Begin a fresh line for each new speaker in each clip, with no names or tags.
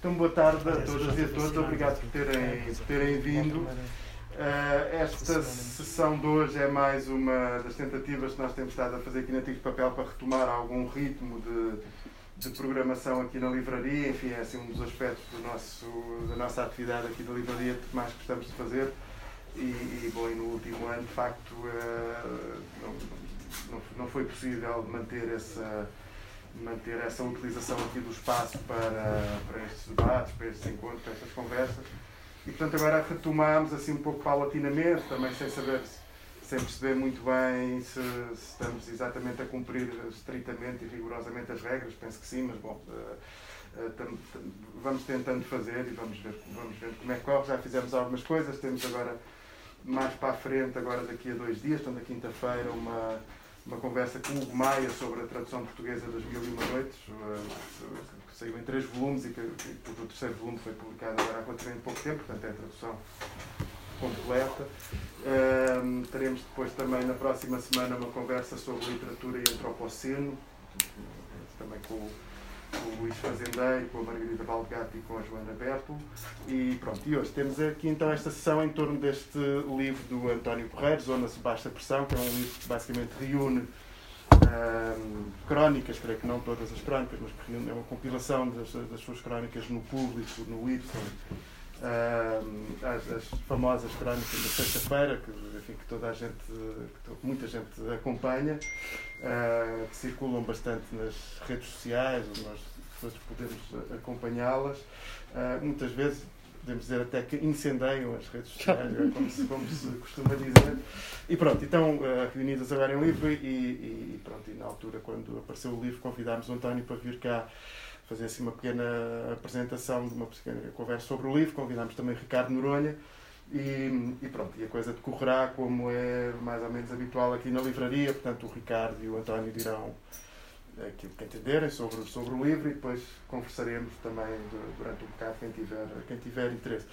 Então, boa tarde a todas e a todos. Obrigado por terem, por terem vindo. Uh, esta sessão de hoje é mais uma das tentativas que nós temos estado a fazer aqui na Tigre de Papel para retomar algum ritmo de, de programação aqui na livraria. Enfim, é assim um dos aspectos do nosso, da nossa atividade aqui na livraria que mais gostamos de fazer. E, e bom, e no último ano, de facto, uh, não, não foi possível manter essa manter essa utilização aqui do espaço para, para estes debates, para estes encontros, para estas conversas. E, portanto, agora retomamos assim um pouco paulatinamente, também sem saber, sem perceber muito bem se, se estamos exatamente a cumprir estritamente e rigorosamente as regras, penso que sim, mas bom, uh, tam, tam, vamos tentando fazer e vamos ver, vamos ver como é que corre. Já fizemos algumas coisas, temos agora mais para a frente, agora daqui a dois dias, então na quinta-feira, uma uma conversa com o Hugo Maia sobre a tradução portuguesa das Mil e Uma Noites, que saiu em três volumes e que, que o terceiro volume foi publicado agora há relativamente pouco tempo, portanto é a tradução completa. Um, teremos depois também na próxima semana uma conversa sobre literatura e antropoceno, também com o com o Luís Fazendeiro, com a Margarida Valdegato e com a Joana Berto. E pronto, e hoje temos aqui então esta sessão em torno deste livro do António Correia, Zona-se Baixa Pressão, que é um livro que basicamente reúne um, crónicas, creio que não todas as crónicas, mas é uma compilação das, das suas crónicas no público, no Y, as, as, famosas crónicas da sexta-feira, que, enfim, que toda a gente, que muita gente acompanha, uh, que circulam bastante nas redes sociais, onde nós podemos acompanhá-las. Uh, muitas vezes, podemos dizer até que incendeiam as redes sociais, é como se, como se costuma dizer. E pronto, então, uh, reunidas agora em livro e, e, pronto, e na altura, quando apareceu o livro, convidámos o António para vir cá fazer assim uma pequena apresentação de uma pequena conversa sobre o livro. Convidámos também Ricardo Noronha e, e, pronto, e a coisa decorrerá como é mais ou menos habitual aqui na livraria. Portanto, o Ricardo e o António dirão aquilo que entenderem sobre, sobre o livro e depois conversaremos também durante um bocado quem tiver, quem tiver interesse.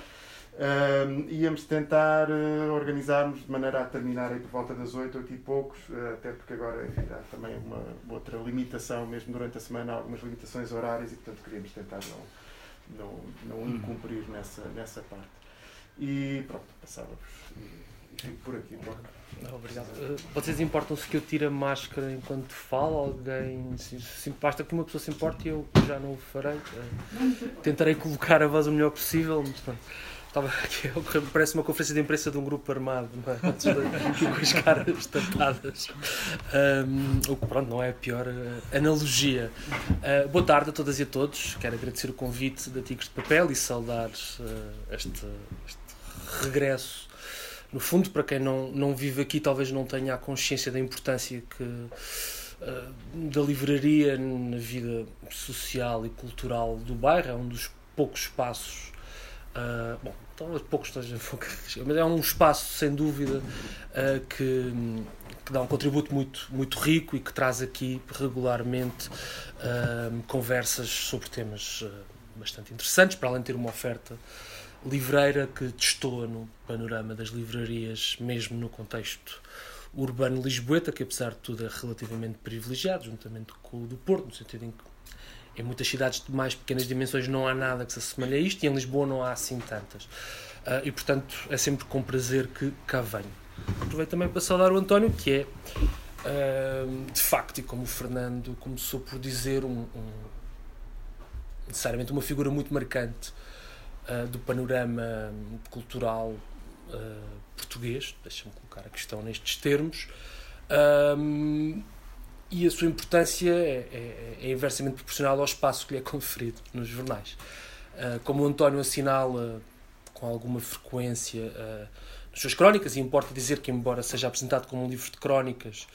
Uh, íamos tentar uh, organizar-nos de maneira a terminar aí por volta das 8, 8 e poucos, uh, até porque agora enfim, há também uma outra limitação, mesmo durante a semana, há algumas limitações horárias e, portanto, queríamos tentar não, não, não uhum. incumprir nessa, nessa parte. E pronto, passávamos. E, fico por aqui.
Não, obrigado. Uh, vocês importam-se que eu tire a máscara enquanto falo? Alguém se, se basta que uma pessoa se importe e eu já não o farei. Uh, tentarei colocar a voz o melhor possível, mas pronto. Estava aqui, parece uma conferência de imprensa de um grupo armado, não é? com as caras tapadas. Um, o que, pronto, não é a pior uh, analogia. Uh, boa tarde a todas e a todos. Quero agradecer o convite da Tigres de Papel e saudar uh, este, este regresso. No fundo, para quem não, não vive aqui, talvez não tenha a consciência da importância que da livraria na vida social e cultural do bairro. É um dos poucos espaços Uh, bom, talvez poucos estejam mas é um espaço, sem dúvida, uh, que, que, dá um contributo muito, muito rico e que traz aqui regularmente uh, conversas sobre temas bastante interessantes, para além de ter uma oferta livreira que destoa no panorama das livrarias, mesmo no contexto urbano lisboeta, que apesar de tudo é relativamente privilegiado, juntamente com o do Porto, no sentido em que em muitas cidades de mais pequenas dimensões não há nada que se assemelhe a isto e em Lisboa não há assim tantas. Uh, e portanto é sempre com prazer que cá venho. Aproveito também para saudar o António, que é uh, de facto, e como o Fernando começou por dizer, um, um necessariamente uma figura muito marcante uh, do panorama cultural português. Deixa-me colocar a questão nestes termos e a sua importância é, é, é, inversamente proporcional ao espaço que lhe é conferido nos jornais. Uh, como o António assinala com alguma frequência uh, nas suas crónicas, e importa dizer que, embora seja apresentado como um livro de crónicas,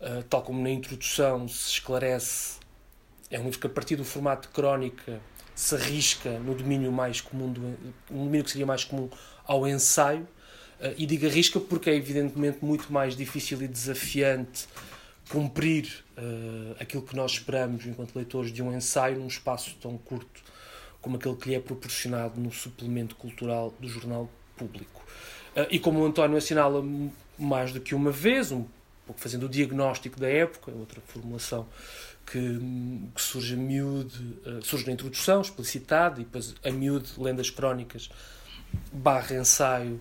uh, tal como na introdução se esclarece, é um livro que, a partir do formato de crónica, se arrisca no domínio mais comum, do, um domínio que seria mais comum ao ensaio, e digo arrisca porque é evidentemente muito mais difícil e desafiante cumprir uh, aquilo que nós esperamos enquanto leitores de um ensaio num espaço tão curto como aquele que lhe é proporcionado no suplemento cultural do jornal público. Uh, e como o António assinala mais do que uma vez, um pouco fazendo o diagnóstico da época, outra formulação que, que surge a miúde, uh, surge na introdução, explicitado, e depois a miúde, lendas crónicas, barra ensaio,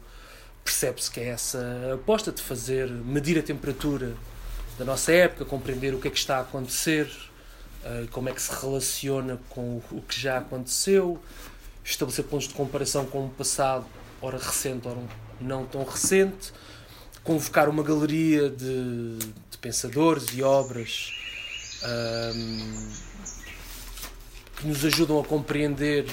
percebe-se que é essa aposta de fazer, medir a temperatura da nossa época, compreender o que é que está a acontecer, uh, como é que se relaciona com o, que já aconteceu, estabelecer pontos de comparação com o passado, ora recente, ora não tão recente, convocar uma galeria de, de pensadores e obras um, que nos ajudam a compreender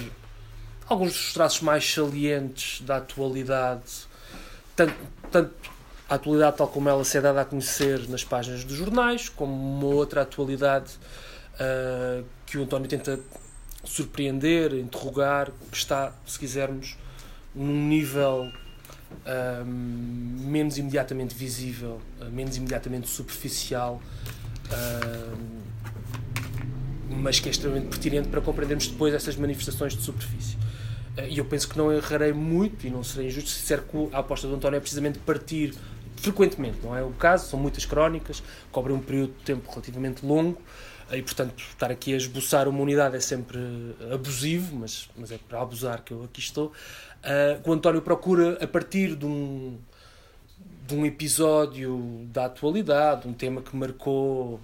alguns dos traços mais salientes da atualidade, tanto, tanto a atualidade tal como ela se é dada a conhecer nas páginas dos jornais, como uma outra atualidade uh, que o António tenta surpreender, interrogar, que está, se quisermos, num nível um, menos imediatamente visível, uh, menos imediatamente superficial, mas que é extremamente pertinente para compreendermos depois essas manifestações de superfície. Uh, e eu penso que não errarei muito e não serei injusto se disser que a aposta do António é precisamente partir frequentemente, não é o caso, são muitas crónicas, cobrem um período de tempo relativamente longo, e portanto estar aqui a esboçar uma unidade é sempre abusivo, mas, mas é para abusar que eu aqui estou. Uh, o António procura, a partir de um, de um episódio da atualidade, um tema que marcou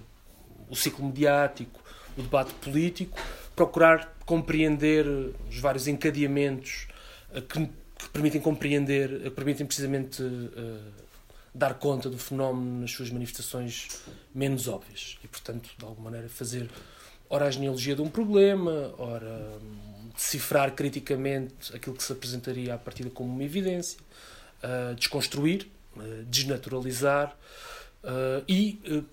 o ciclo mediático, o debate político, procurar compreender os vários encadeamentos que, que, permitem compreender, que permitem precisamente uh, dar conta do fenómeno nas suas manifestações menos óbvias e, portanto, de alguma maneira fazer ora a genealogia de um problema, ora hum, decifrar criticamente aquilo que se apresentaria à partida como uma evidência, uh, desconstruir, uh, desnaturalizar uh, e,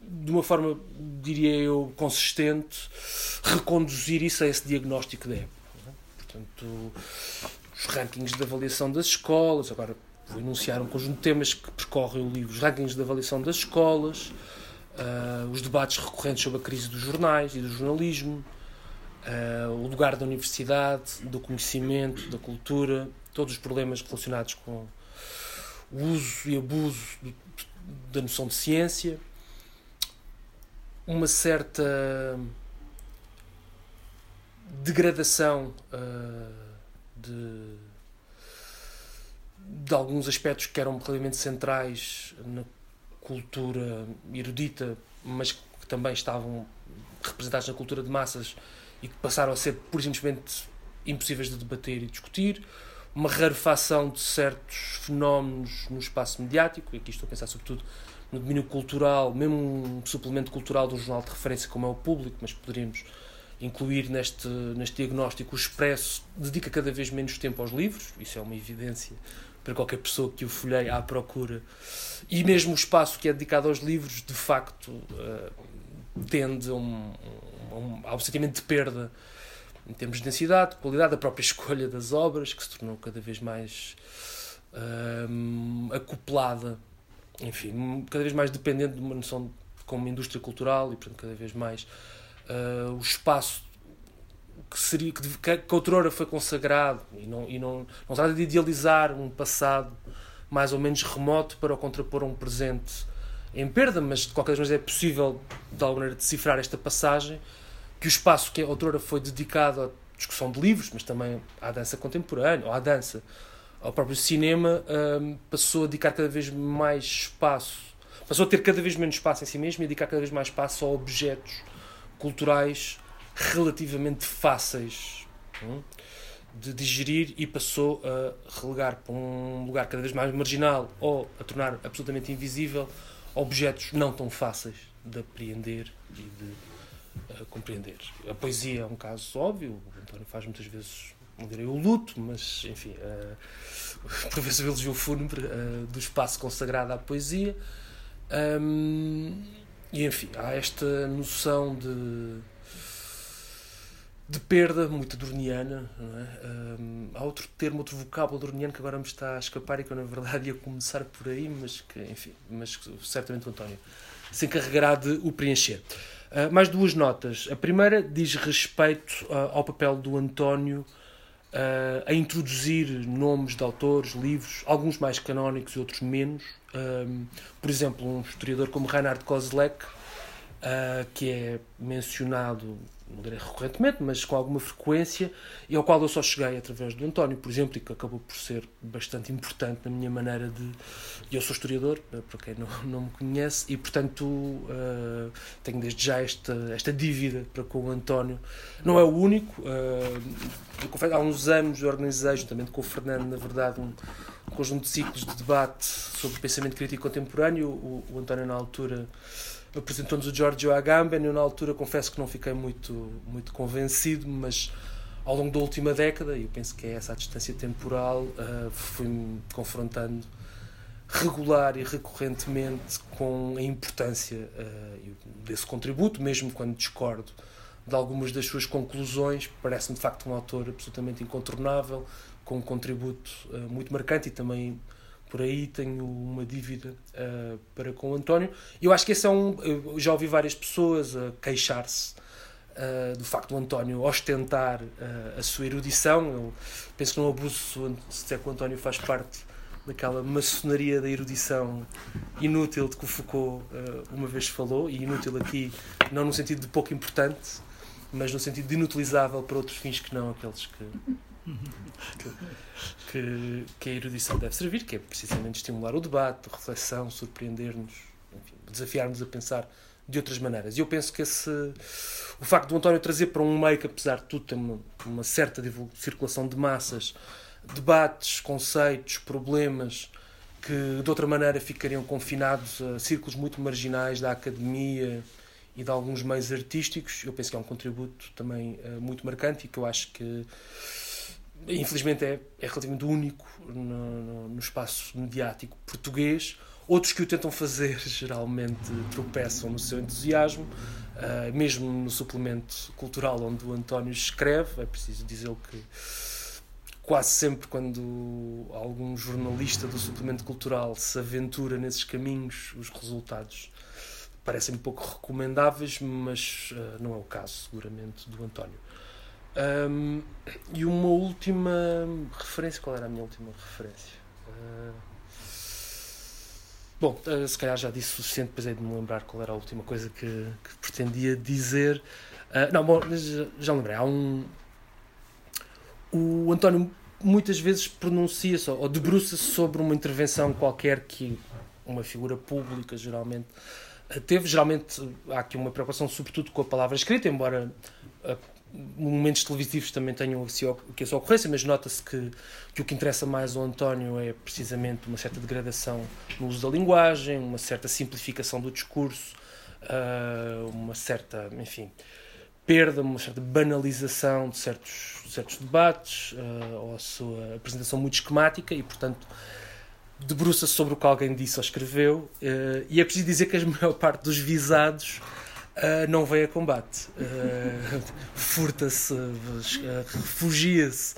de uma forma, diria eu, consistente, reconduzir isso a esse diagnóstico da época. Portanto, os rankings de avaliação das escolas, agora vou enunciar um conjunto de temas que percorrem o livro, os rankings de avaliação das escolas, uh, os debates recorrentes sobre a crise dos jornais e do jornalismo, uh, o lugar da universidade, do conhecimento, da cultura, todos os problemas relacionados com o uso e abuso da noção de ciência, uma certa degradação uh, de de alguns aspectos que eram relativamente centrais na cultura erudita, mas que também estavam representados na cultura de massas e que passaram a ser, por simplesmente, impossíveis de debater e discutir. Uma rarefação de certos fenómenos no espaço mediático, e aqui estou a pensar sobretudo no domínio cultural, mesmo um suplemento cultural de um jornal de referência como é o Público, mas poderíamos incluir neste, neste diagnóstico o Expresso dedica cada vez menos tempo aos livros, isso é uma evidência para qualquer pessoa que o folheie à procura. E mesmo o espaço que é dedicado aos livros, de facto, uh, tende a um, um, um sentimento de perda em termos de densidade, de qualidade, a própria escolha das obras, que se tornou cada vez mais uh, acoplada, enfim, cada vez mais dependente de uma noção de, como indústria cultural e, portanto, cada vez mais uh, o espaço que seria que, que, que outrora foi consagrado e não e não não trata de idealizar um passado mais ou menos remoto para o contrapor a um presente em perda, mas de qualquer maneira é possível de alguma maneira decifrar esta passagem que o espaço que outrora foi dedicado à discussão de livros, mas também à dança contemporânea ou à dança, ao próprio cinema, um, passou a dedicar cada vez mais espaço, passou a ter cada vez menos espaço em si mesmo e a dedicar cada vez mais espaço a objetos culturais relativamente fáceis hum, de digerir e passou a relegar para um lugar cada vez mais marginal ou a tornar absolutamente invisível objetos não tão fáceis de apreender e de uh, compreender. A poesia é um caso óbvio, o António faz muitas vezes, o luto, mas enfim, uh, por vezes o fúnebre uh, do espaço consagrado à poesia. Um, e enfim, há esta noção de de perda, muito dorniana. É? Um, há outro termo, outro vocábulo dorniano que agora me está a escapar e que eu, na verdade, ia começar por aí, mas que, enfim, mas certamente o António se encarregará de o preencher. Uh, mais duas notas. A primeira diz respeito uh, ao papel do António uh, a introduzir nomes de autores, livros, alguns mais canónicos e outros menos. Por exemplo, um historiador como Reinhard Kozlek, que é mencionado não direi recorrentemente, mas com alguma frequência, e ao qual eu só cheguei através do António, por exemplo, e que acabou por ser bastante importante na minha maneira de. Eu sou historiador, eh, para quem não, não me conhece, e portanto uh, tenho desde já esta, esta dívida para com o António. Não é o único, uh, confesso, há uns anos eu organizei, juntamente com o Fernando, na verdade, um conjunto de ciclos de debate sobre pensamento crítico contemporâneo. O, o António, na altura apresentou-nos o Giorgio Agamben. Eu, na altura, confesso que não fiquei muito, muito convencido, mas ao longo da última década, e eu penso que é essa a distância temporal, uh, fui-me confrontando regular e recorrentemente com a importância uh, desse contributo, mesmo quando discordo de algumas das suas conclusões. Parece-me, de facto, um autor absolutamente incontornável, com um contributo uh, muito marcante e também por aí tenho uma dívida uh, para com o António. Eu acho que esse é um. Eu já ouvi várias pessoas a queixar-se uh, do facto do António ostentar uh, a sua erudição. Eu penso que não abuso se disser que o António faz parte daquela maçonaria da erudição inútil de que o Foucault uma vez falou, e inútil aqui não no sentido de pouco importante, mas no sentido de inutilizável para outros fins que não aqueles que que, que, a erudição deve servir, que é precisamente estimular o debate, reflexão, surpreender-nos, desafiar-nos a pensar de outras maneiras. E eu penso que esse, o facto do António trazer para um meio que, apesar de tudo, tem uma, uma certa circulação de massas, debates, conceitos, problemas que de outra maneira ficariam confinados a círculos muito marginais da academia e de alguns meios artísticos, eu penso que é um contributo também uh, muito marcante e que eu acho que infelizmente é, é relativamente único no, no, espaço mediático português. Outros que o tentam fazer geralmente tropeçam no seu entusiasmo, uh, mesmo no suplemento cultural onde o António escreve. É preciso dizer que quase sempre quando algum jornalista do suplemento cultural se aventura nesses caminhos, os resultados parecem pouco recomendáveis, mas uh, não é o caso, seguramente, do António. Um, e uma última referência. Qual era a minha última referência? Uh, bom, uh, se calhar já disse o suficiente, depois é de me lembrar qual era a última coisa que, que pretendia dizer. Uh, não, bom, já, já lembrei. Há um. O António muitas vezes pronuncia-se ou debruça-se sobre uma intervenção qualquer que uma figura pública geralmente teve. Geralmente há aqui uma preocupação, sobretudo com a palavra escrita, embora momentos televisivos também tenham que essa ocorrência, mas nota-se que, que o que interessa mais ao António é precisamente uma certa degradação no uso da linguagem, uma certa simplificação do discurso, uh, uma certa, enfim, perda, uma certa banalização de certos, certos debates, uh, ou a sua apresentação muito esquemática e, portanto, debruça-se sobre o que alguém disse ou escreveu. Uh, e é preciso dizer que a maior parte dos visados Uh, não veio a combate. Uh, Furta-se, uh, refugia-se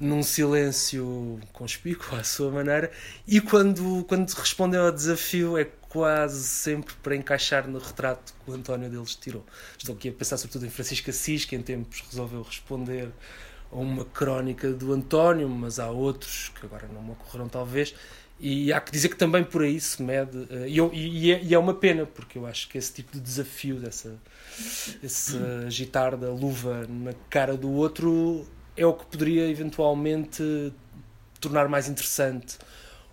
num silêncio conspícuo à sua maneira e quando, quando respondeu ao desafio é quase sempre para encaixar no retrato que o António deles tirou. Estou aqui a pensar sobretudo em Francisco Assis, que em tempos resolveu responder a uma crónica do António, mas há outros que agora não me ocorreram talvez, e há que dizer que também por aí se mede, eh, e, eu, e, é, e, é, uma pena, porque eu acho que esse tipo de desafio, dessa, esse agitar da luva na cara do outro, é o que poderia eventualmente tornar mais interessante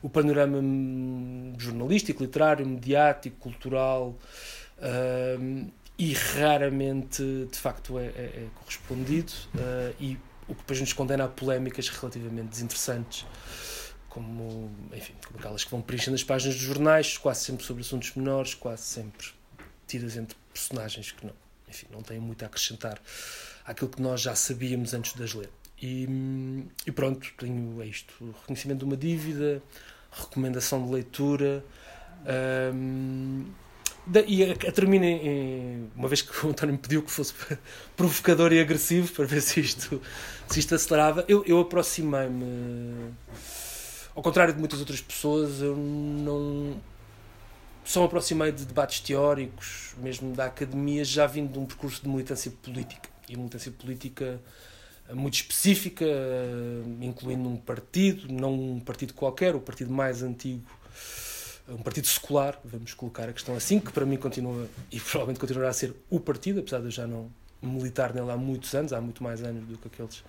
o panorama jornalístico, literário, mediático, cultural. Uh, e raramente de facto é, é, é correspondido uh, e o que depois nos condena a polémicas relativamente desinteressantes como, enfim, como aquelas que vão preenchendo as páginas dos jornais, quase sempre sobre assuntos menores, quase sempre tidas entre personagens que não, enfim, não têm muito a acrescentar àquilo que nós já sabíamos antes de as ler. E, e pronto, tenho é isto: reconhecimento de uma dívida, recomendação de leitura. Um, e a, a termina em, uma vez que o António me pediu que fosse provocador e agressivo para ver se isto, se isto acelerava, eu, eu aproximei-me ao contrário de muitas outras pessoas, eu não. Só me aproximei de debates teóricos, mesmo da academia, já vindo de um percurso de militância política. E militância política muito específica, incluindo um partido, não um partido qualquer, o partido mais antigo, um partido secular, vamos colocar a questão assim, que para mim continua e provavelmente continuará a ser o partido, apesar de eu já não militar nele há muitos anos, há muito mais anos do que aqueles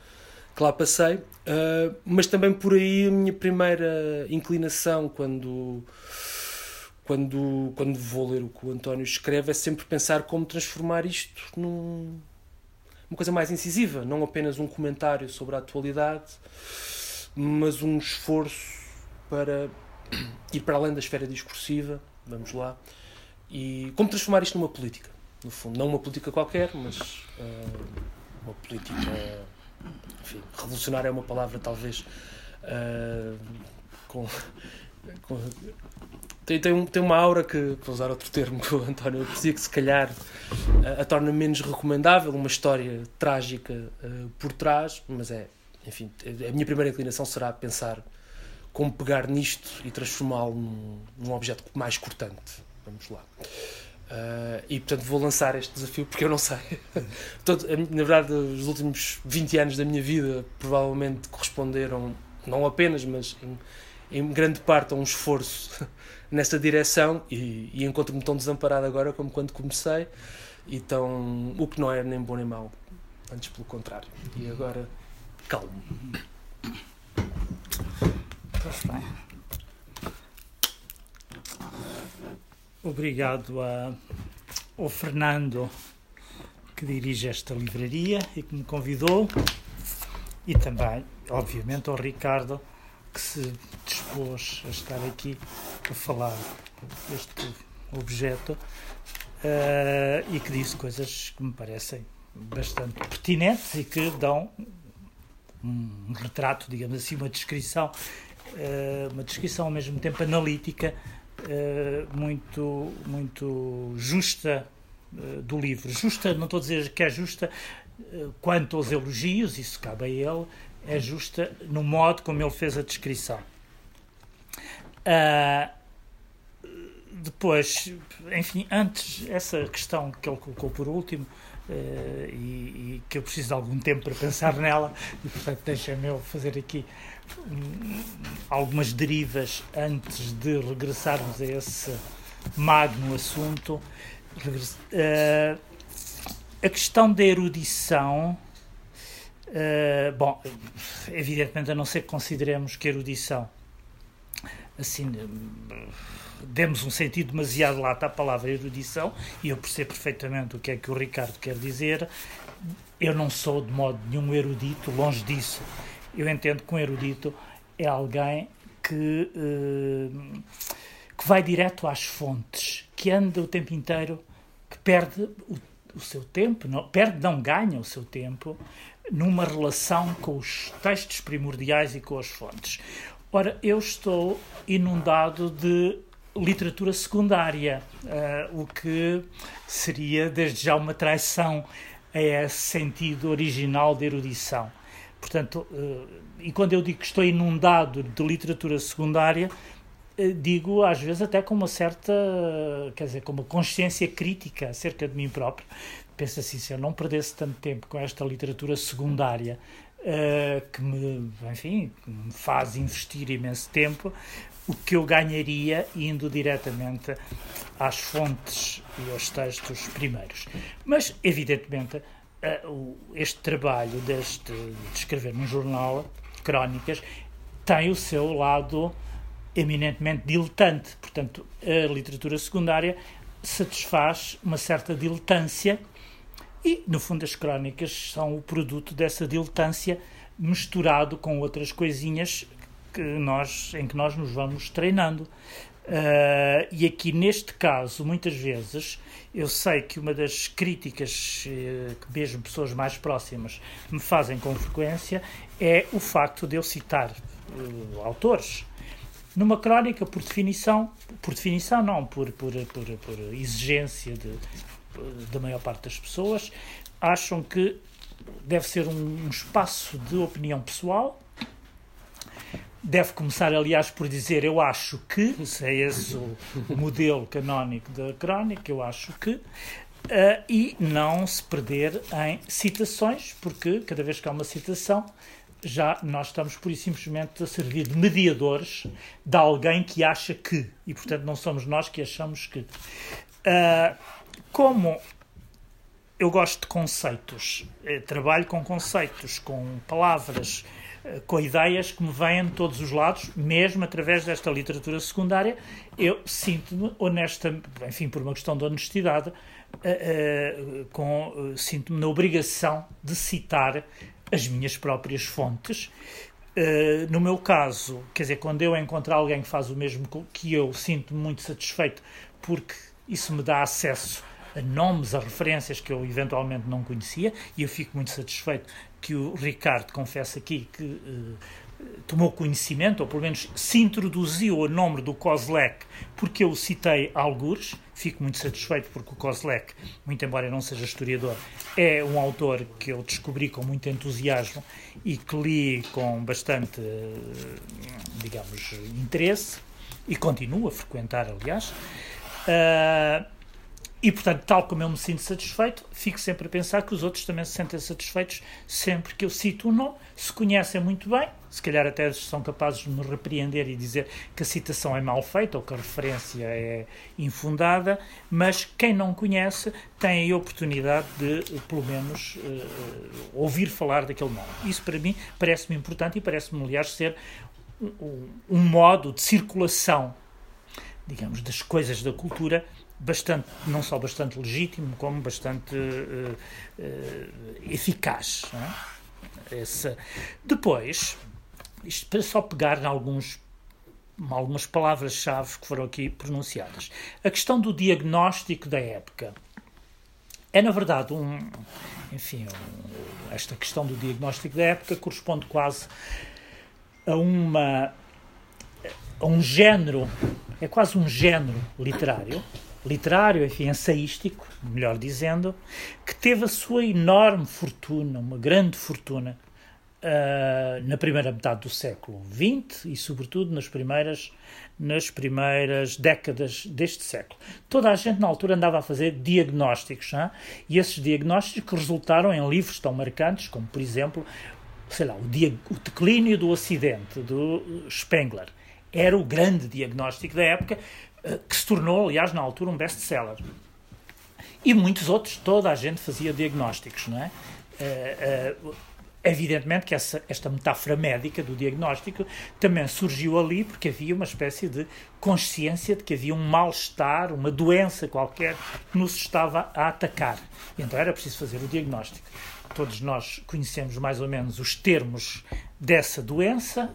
que lá passei, uh, mas também por aí a minha primeira inclinação quando quando, quando vou ler o que o António escreve é sempre pensar como transformar isto num uma coisa mais incisiva, não apenas um comentário sobre a atualidade, mas um esforço para ir para além da esfera discursiva, vamos lá, e como transformar isto numa política, no fundo, não uma política qualquer, mas uh, uma política, enfim, revolucionária é uma palavra talvez uh, com, com tem, tem, tem uma aura que, para usar outro termo que o António aprecia, que se calhar a, a torna menos recomendável, uma história trágica uh, por trás, mas é, enfim, a minha primeira inclinação será pensar como pegar nisto e transformá-lo num, num objeto mais cortante. Vamos lá. Uh, e portanto vou lançar este desafio porque eu não sei. Todo, na verdade, os últimos 20 anos da minha vida provavelmente corresponderam, não apenas, mas em, em grande parte a um esforço nessa direção e, e encontro-me tão desamparado agora como quando comecei. E tão, o que não é nem bom nem mau antes pelo contrário. E agora calmo
obrigado a, ao Fernando que dirige esta livraria e que me convidou e também obviamente ao Ricardo que se dispôs a estar aqui a falar deste objeto uh, e que disse coisas que me parecem bastante pertinentes e que dão um retrato, digamos assim, uma descrição, uh, uma descrição ao mesmo tempo analítica muito, muito justa do livro. Justa, não estou a dizer que é justa quanto aos elogios, isso cabe a ele, é justa no modo como ele fez a descrição. Uh, depois, enfim, antes, essa questão que ele colocou por último, uh, e, e, que eu preciso de algum tempo para pensar nela, e portanto deixa-me eu fazer aqui algumas derivas antes de regressarmos a esse magno assunto. Uh, a questão da erudição Uh, bom, evidentemente, a não ser que consideremos que erudição, assim, demos um sentido demasiado lato à palavra erudição, e eu percebo perfeitamente o que é que o Ricardo quer dizer. Eu não sou de modo nenhum erudito, longe disso. Eu entendo que um erudito é alguém que, uh, que vai direto às fontes, que anda o tempo inteiro, que perde o, o seu tempo, não, perde, não ganha o seu tempo numa relação com os textos primordiais e com as fontes. Ora, eu estou inundado de literatura secundária, uh, o que seria desde já uma traição a esse sentido original de erudição. Portanto, uh, e quando eu digo que estou inundado de literatura secundária, uh, digo às vezes até com uma certa, quer dizer, com uma consciência crítica acerca de mim próprio, penso assim, se eu não perdesse tanto tempo com esta literatura secundária, uh, que me, enfim, me faz investir imenso tempo, o que eu ganharia indo diretamente às fontes e aos textos primeiros. Mas, evidentemente, este trabalho deste, de escrever num jornal, crónicas, tem o seu lado eminentemente diletante. Portanto, a literatura secundária satisfaz uma certa diletância e, no fundo, as crónicas são o produto dessa diletância misturado com outras coisinhas que nós, em que nós nos vamos treinando. Uh, e aqui, neste caso, muitas vezes, eu sei que uma das críticas uh, que mesmo pessoas mais próximas me fazem com frequência é o facto de eu citar uh, autores. Numa crónica, por definição, por definição não, por, por, por, por exigência de, da maior parte das pessoas, acham que deve ser um, um espaço de opinião pessoal. Deve começar, aliás, por dizer eu acho que, se é esse o modelo canónico da crónica, eu acho que. Uh, e não se perder em citações, porque cada vez que há uma citação, já nós estamos pura e simplesmente a servir de mediadores de alguém que acha que, e portanto não somos nós que achamos que. Uh, como eu gosto de conceitos, eh, trabalho com conceitos, com palavras, com ideias que me vêm de todos os lados, mesmo através desta literatura secundária, eu sinto-me honesta, enfim, por uma questão de honestidade, uh, com, sinto-me na obrigação de citar as minhas próprias fontes. Uh, no meu caso, quer dizer, quando eu encontro alguém que faz o mesmo que eu, sinto-me muito satisfeito porque isso me dá acesso a nomes, a referências que eu eventualmente não conhecia e eu fico muito satisfeito que o Ricardo confesse aqui que uh, tomou conhecimento, ou pelo menos se introduziu o nome do Kozlek, porque eu o citei algures. Fico muito satisfeito porque o Kozlek, muito embora não seja historiador, é um autor que eu descobri com muito entusiasmo e que li com bastante, digamos, interesse e continuo a frequentar, aliás. Uh, e, portanto, tal como eu me sinto satisfeito, fico sempre a pensar que os outros também se sentem satisfeitos sempre que eu cito um nome. Se conhecem muito bem, se calhar até são capazes de me repreender e dizer que a citação é mal feita ou que a referência é infundada, mas quem não conhece tem a oportunidade de, pelo menos, uh, ouvir falar daquele nome. Isso, para mim, parece-me importante e parece-me, aliás, ser um, um modo de circulação, digamos, das coisas da cultura bastante, não só bastante legítimo, como bastante uh, uh, eficaz. É? Essa. Depois, isto para só pegar em alguns, algumas palavras-chave que foram aqui pronunciadas. A questão do diagnóstico da época. É, na verdade, um. Enfim, um, esta questão do diagnóstico da época corresponde quase a uma. a um género. É quase um género literário literário, enfim, ensaístico, melhor dizendo, que teve a sua enorme fortuna, uma grande fortuna, uh, na primeira metade do século XX e, sobretudo, nas primeiras, nas primeiras décadas deste século. Toda a gente, na altura, andava a fazer diagnósticos, hein? e esses diagnósticos resultaram em livros tão marcantes como, por exemplo, sei lá, o, o declínio do Ocidente, do Spengler. Era o grande diagnóstico da época, que se tornou, aliás, na altura, um best-seller. E muitos outros, toda a gente fazia diagnósticos, não é? Uh, uh, evidentemente que essa, esta metáfora médica do diagnóstico também surgiu ali porque havia uma espécie de consciência de que havia um mal-estar, uma doença qualquer que nos estava a atacar. Então era preciso fazer o diagnóstico. Todos nós conhecemos mais ou menos os termos dessa doença,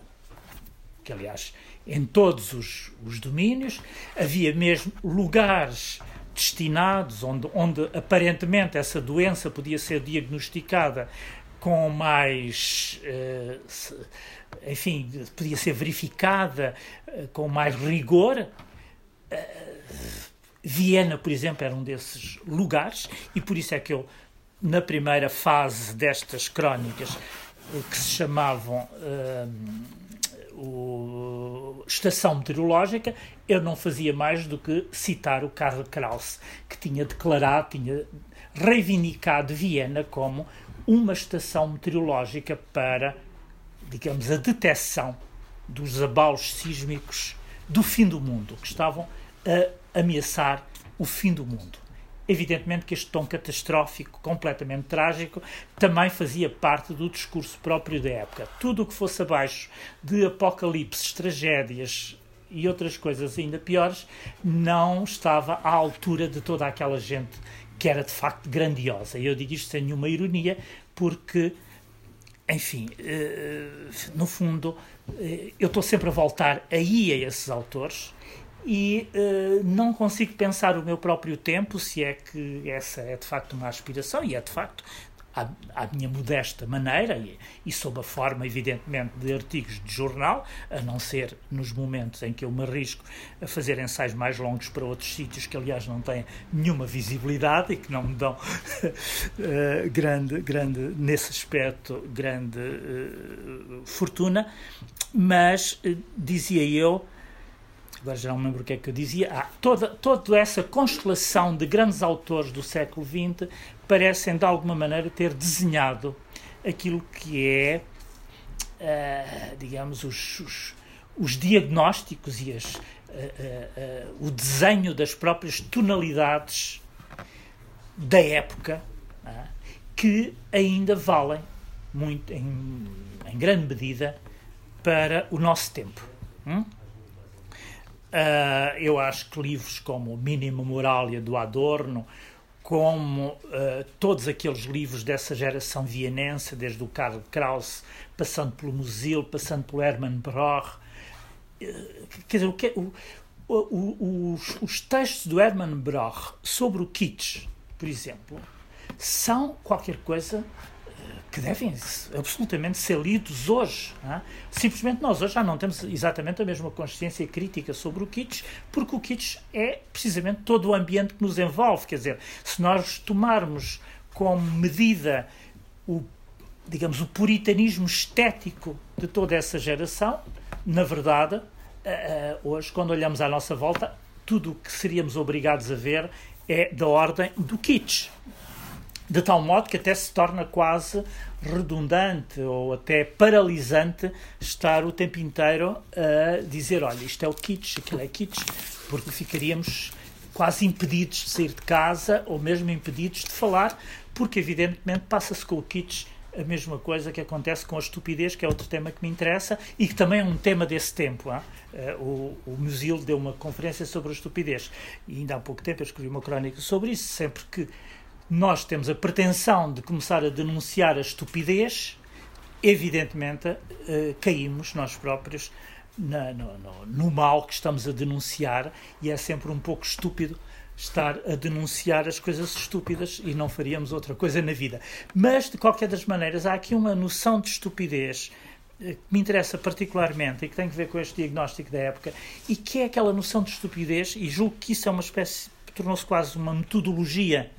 que aliás em todos os, os domínios, havia mesmo lugares destinados onde, onde aparentemente essa doença podia ser diagnosticada com mais. Uh, enfim, podia ser verificada uh, com mais rigor. Uh, Viena, por exemplo, era um desses lugares, e por isso é que eu, na primeira fase destas crónicas, que se chamavam o, estação meteorológica, eu não fazia mais do que citar o Karl Kraus, que tinha declarado, tinha reivindicado Viena como uma estação meteorológica para, digamos, a detecção dos abalos sísmicos do fim do mundo, que estavam a ameaçar o fim do mundo. Evidentemente que este tom catastrófico, completamente trágico, também fazia parte do discurso próprio da época. Tudo o que fosse abaixo de apocalipses, tragédias e outras coisas ainda piores, não estava à altura de toda aquela gente que era de facto grandiosa. E eu digo isto sem nenhuma ironia, porque, enfim, eh, no fundo, eh, eu estou sempre a voltar aí a esses autores e uh, não consigo pensar o meu próprio tempo, se é que essa é de facto uma aspiração, e é de facto à, à minha modesta maneira, e, e, sob a forma, evidentemente, de artigos de jornal, a não ser nos momentos em que eu me arrisco a fazer ensaios mais longos para outros sítios que, aliás, não têm nenhuma visibilidade e que não me dão uh, grande, grande, nesse aspecto, grande uh, fortuna, mas, dizia eu, agora já não me lembro o que é que eu dizia, ah, toda, toda essa constelação de grandes autores do século XX parecem de alguma maneira ter desenhado aquilo que é, uh, digamos, os, os, os, diagnósticos e as, uh, uh, o desenho das próprias tonalidades da época que ainda valem muito, em, em grande medida, para o nosso tempo. Hum? Uh, eu acho que livros como o Mínimo Moralia do Adorno, como uh, todos aqueles livros dessa geração vienense, desde o Karl Kraus, passando pelo Musil, passando pelo Hermann Broch, uh, quer dizer, o que, o, o, os, os textos do Hermann Broch sobre o kitsch, por exemplo, são qualquer coisa que devem absolutamente ser lidos hoje. É? Simplesmente nós hoje já não temos exatamente a mesma consciência crítica sobre o kitsch, porque o kitsch é precisamente todo o ambiente que nos envolve. Quer dizer, se nós tomarmos como medida o, digamos, o puritanismo estético de toda essa geração, na verdade, uh, hoje, quando olhamos à nossa volta, tudo o que seríamos obrigados a ver é da ordem do kitsch de tal modo que até se torna quase redundante ou até paralisante estar o tempo inteiro a dizer: olha, isto é o kitsch, aquilo é kitsch, porque ficaríamos quase impedidos de sair de casa ou mesmo impedidos de falar, porque evidentemente passa-se com o kitsch a mesma coisa que acontece com a estupidez, que é outro tema que me interessa e que também é um tema desse tempo. Hein? Eh, o, o Musil deu uma conferência sobre a estupidez e ainda há pouco tempo eu escrevi uma crónica sobre isso, sempre que nós temos a pretensão de começar a denunciar a estupidez, evidentemente uh, caímos nós próprios na, no, no, no, mal que estamos a denunciar e é sempre um pouco estúpido estar a denunciar as coisas estúpidas e não faríamos outra coisa na vida. Mas, de qualquer das maneiras, há aqui uma noção de estupidez eh, que me interessa particularmente e que tem a ver com este diagnóstico da época e que é aquela noção de estupidez e julgo que isso é uma espécie, tornou-se quase uma metodologia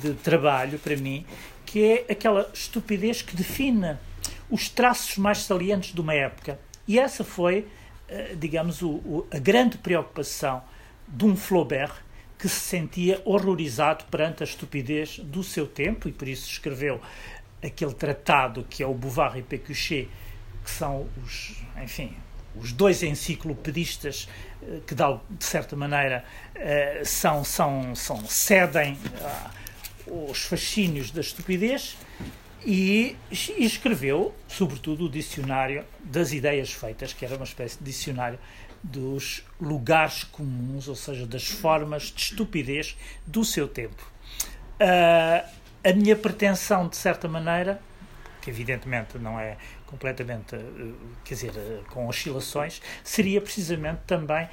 de trabalho para mim, que é aquela estupidez que define os traços mais salientes de uma época. E essa foi, eh, digamos, o, a grande preocupação de um Flaubert que se sentia horrorizado perante a estupidez do seu tempo e por isso escreveu aquele tratado que é o Bouvard e Pécuchet, que são os, enfim, os dois enciclopedistas eh, que, de certa maneira, eh, são, são, são cedem os fascínios da estupidez e, e, escreveu, sobretudo, o dicionário das ideias feitas, que era uma espécie de dicionário dos lugares comuns, ou seja, das formas de estupidez do seu tempo. Uh, a minha pretensão, de certa maneira, que evidentemente não é completamente, eh, quer dizer, eh, com oscilações, seria precisamente também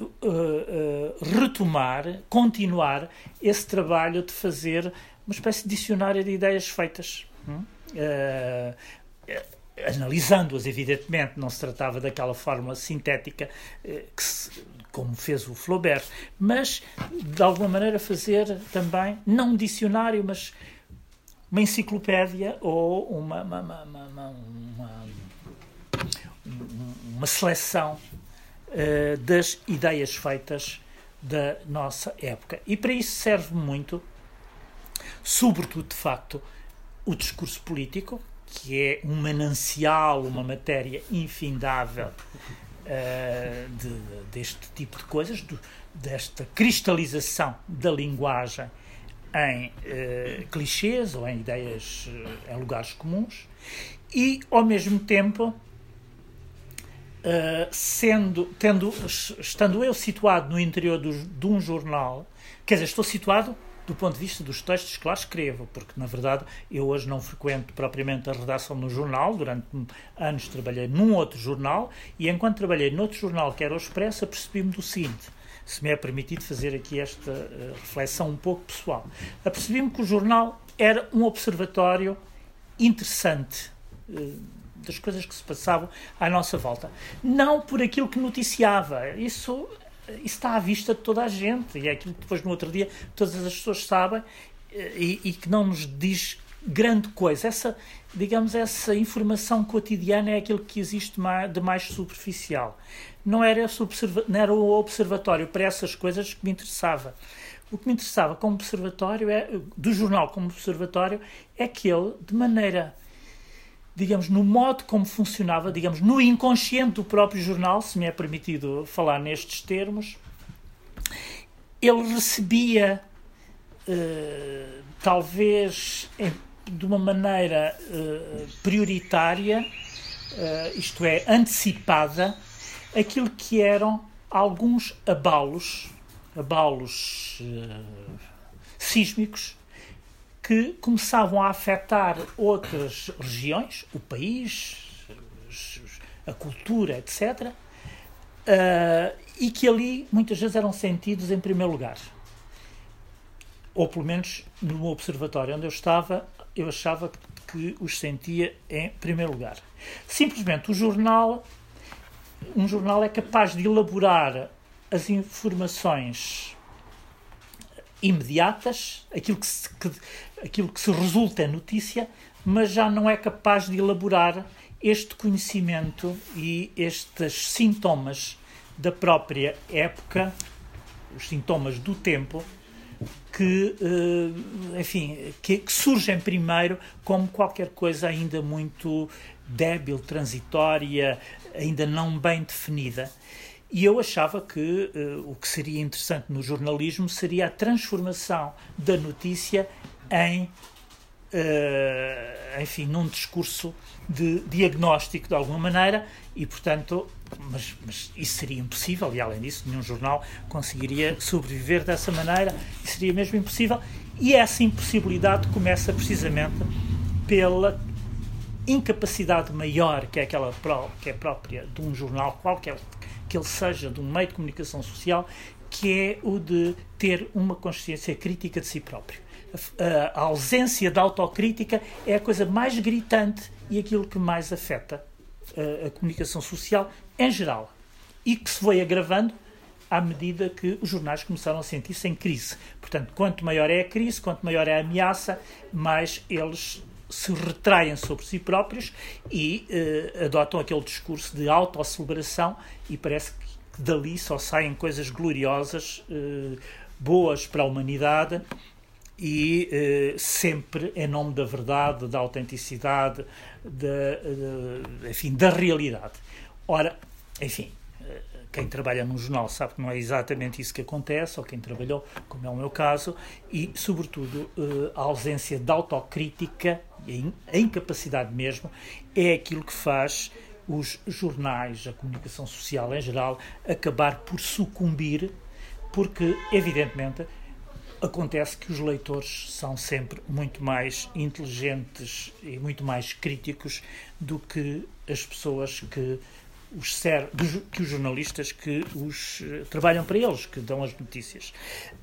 uh, retomar, continuar esse trabalho de fazer uma espécie de dicionário de ideias feitas. Hum? analisando-as, evidentemente, não se tratava daquela forma sintética que se, como fez o Flaubert, mas de alguma maneira fazer também, não um dicionário, mas uma enciclopédia ou uma, uma, uma, uma seleção uh, das ideias feitas da nossa época. E para isso serve muito, sobretudo, de facto, o discurso político, que é um manancial, uma matéria infindável uh, de, deste tipo de coisas, do, desta cristalização da linguagem em uh, clichês ou em ideias, uh, em lugares comuns, e ao mesmo tempo, uh, sendo, tendo, estando eu situado no interior do, de um jornal, quer dizer, estou situado do ponto de vista dos textos que lá escrevo, porque na verdade eu hoje não frequento propriamente a redação no jornal, durante anos trabalhei num outro jornal, e enquanto trabalhei noutro jornal que era o Expresso, apercebi-me do seguinte se me é permitido fazer aqui esta uh, reflexão um pouco pessoal. Apercebi-me que o jornal era um observatório interessante uh, das coisas que se passavam à nossa volta. Não por aquilo que noticiava. Isso, isso está à vista de toda a gente. E é aquilo que depois, no outro dia, todas as pessoas sabem eh, e, e que não nos diz grande coisa. Essa, digamos, essa informação cotidiana é aquilo que existe de mais superficial. Não era, esse não era o observatório para essas coisas que me interessava. O que me interessava como observatório, é, do jornal como observatório, é que ele, de maneira, digamos, no modo como funcionava, digamos, no inconsciente do próprio jornal, se me é permitido falar nestes termos, ele recebia, uh, talvez em, de uma maneira uh, prioritária, uh, isto é, antecipada, aquilo que eram alguns abalos abalos uh, sísmicos que começavam a afetar outras regiões, o país, a cultura, etc., uh, eh, e que ali muitas vezes eram sentidos em primeiro lugar. Ou pelo menos no observatório onde eu estava, eu achava que os sentia em primeiro lugar. Simplesmente o jornal, um jornal é capaz de elaborar as informações imediatas, aquilo que, se, que, aquilo que se resulta é notícia, mas já não é capaz de elaborar este conhecimento e estes sintomas da própria época, os sintomas do tempo, que, eh, enfim, que, que, surgem primeiro como qualquer coisa ainda muito débil, transitória, ainda não bem definida. E eu achava que uh, o que seria interessante no jornalismo seria a transformação da notícia em, uh, enfim, num discurso de diagnóstico de alguma maneira e, portanto, mas, mas, isso seria impossível e, além disso, nenhum jornal conseguiria sobreviver dessa maneira seria mesmo impossível. E essa impossibilidade começa precisamente pela incapacidade maior que é aquela que é própria de um jornal qualquer que ele seja de um meio de comunicação social, que é o de ter uma consciência crítica de si próprio. A, a ausência da autocrítica é a coisa mais gritante e aquilo que mais afeta a, a comunicação social em geral. E que se foi agravando à medida que os jornais começaram a sentir-se em crise. Portanto, quanto maior é a crise, quanto maior é a ameaça, mais eles se retraem sobre si próprios e eh, adotam aquele discurso de autocelebração e parece que dali só saem coisas gloriosas, eh, boas para a humanidade e eh, sempre em nome da verdade, da autenticidade, da, enfim, da realidade. Ora, enfim, quem trabalha num jornal sabe que não é exatamente isso que acontece, ou quem trabalhou, como é o meu caso, e, sobretudo, eh, a ausência de autocrítica, a incapacidade mesmo, é aquilo que faz os jornais, a comunicação social em geral, acabar por sucumbir, porque, evidentemente, acontece que os leitores são sempre muito mais inteligentes e muito mais críticos do que as pessoas que os ser, que os jornalistas que os uh, trabalham para eles, que dão as notícias.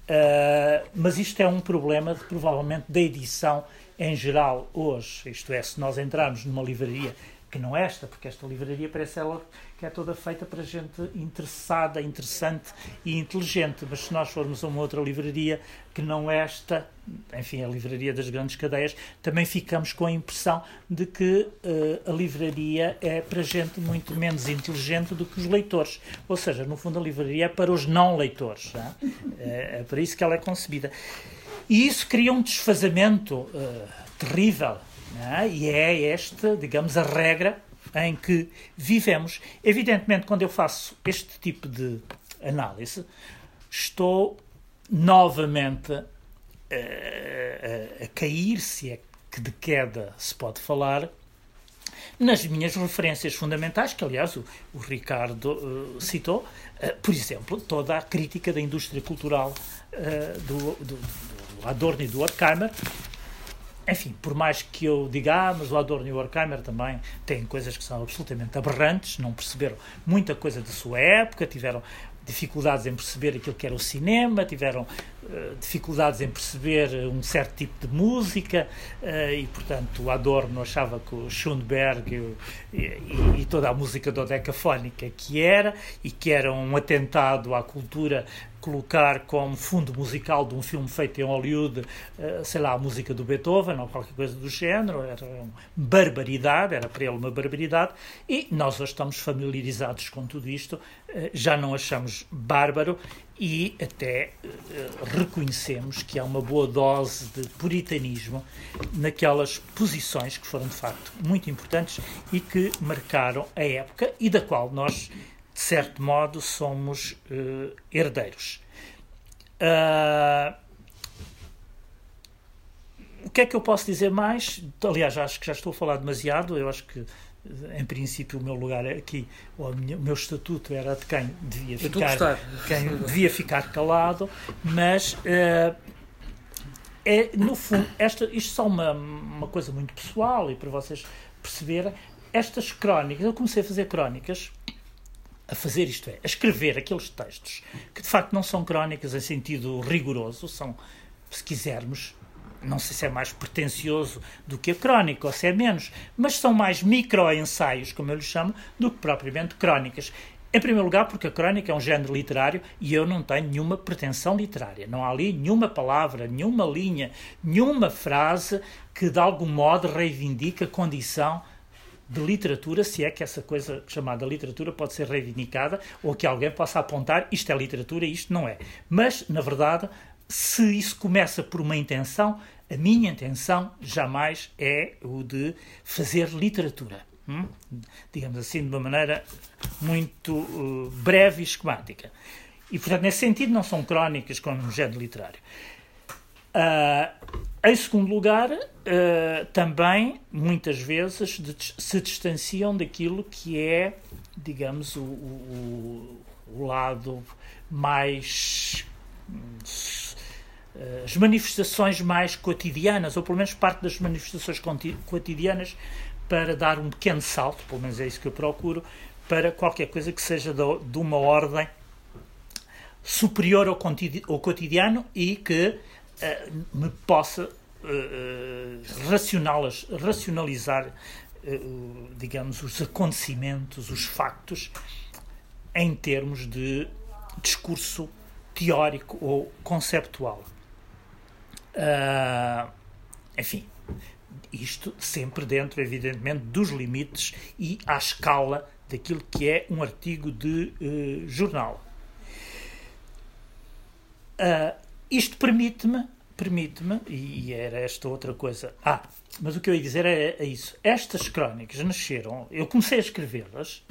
Uh, mas isto é um problema de, provavelmente da edição em geral hoje. Isto é, se nós entrarmos numa livraria que não é esta, porque esta livraria parece ela que é toda feita para gente interessada, interessante e inteligente. Mas se nós formos a uma outra livraria que não é esta, enfim, a livraria das grandes cadeias, também ficamos com a impressão de que uh, a livraria é para gente muito menos inteligente do que os leitores. Ou seja, no fundo, a livraria é para os não leitores. Não é? é para isso que ela é concebida. E isso cria um desfazamento uh, terrível é? E é esta, digamos, a regra em que vivemos. Evidentemente, quando eu faço este tipo de análise, estou novamente a, a, a cair, se é que de queda se pode falar, nas minhas referências fundamentais, que aliás o, o Ricardo uh, citou, uh, por exemplo, toda a crítica da indústria cultural uh, do, do, do Adorno e do Horkheimer, enfim, por mais que eu diga, ah, mas o Adorno e o Horkheimer também têm coisas que são absolutamente aberrantes, não perceberam muita coisa da sua época, tiveram dificuldades em perceber aquilo que era o cinema, tiveram uh, dificuldades em perceber um certo tipo de música uh, e, portanto, o Adorno achava que o Schoenberg e, e, e toda a música dodecafónica que era e que era um atentado à cultura colocar como fundo musical de um filme feito em Hollywood, uh, sei lá, a música do Beethoven ou qualquer coisa do género, era uma barbaridade, era para ele uma barbaridade, e nós hoje estamos familiarizados com tudo isto, uh, já não achamos bárbaro e até uh, reconhecemos que há uma boa dose de puritanismo naquelas posições que foram de facto muito importantes e que marcaram a época e da qual nós de certo modo, somos uh, herdeiros. Uh, o que é que eu posso dizer mais? Aliás, acho que já estou a falar demasiado. Eu acho que, em princípio, o meu lugar aqui, ou o meu estatuto era de quem devia ficar, quem devia ficar calado, mas uh, é, no fundo, esta, isto é só uma, uma coisa muito pessoal e para vocês perceberem, estas crónicas, eu comecei a fazer crónicas a fazer isto é, a escrever aqueles textos que de facto não são crónicas em sentido rigoroso, são, se quisermos, não sei se é mais pretencioso do que a crónica ou se é menos, mas são mais micro-ensaios, como eu lhes chamo, do que propriamente crónicas. Em primeiro lugar, porque a crónica é um género literário e eu não tenho nenhuma pretensão literária. Não há ali nenhuma palavra, nenhuma linha, nenhuma frase que de algum modo reivindique a condição de literatura, se é que essa coisa chamada literatura pode ser reivindicada ou que alguém possa apontar isto é literatura e isto não é. Mas, na verdade, se isso começa por uma intenção, a minha intenção jamais é o de fazer literatura. Hum? Digamos assim, de uma maneira muito uh, breve e esquemática. E, portanto, nesse sentido, não são crónicas como um género literário. Uh, em segundo lugar, uh, também, muitas vezes, de, se distanciam daquilo que é, digamos, o, o, o lado mais. Uh, as manifestações mais cotidianas, ou pelo menos parte das manifestações cotidianas, para dar um pequeno salto, pelo menos é isso que eu procuro, para qualquer coisa que seja de, de uma ordem superior ao, ao cotidiano e que me possa uh, racionalizar, uh, digamos, os acontecimentos, os factos, em termos de discurso teórico ou conceptual. Enfim, isto sempre dentro, evidentemente, dos limites e à escala daquilo que é um artigo de jornal. Uh, isto permite-me, permite-me, e era esta outra coisa. Ah, mas o que eu ia dizer é, é isso. Estas crónicas nasceram, eu comecei a escrevê-las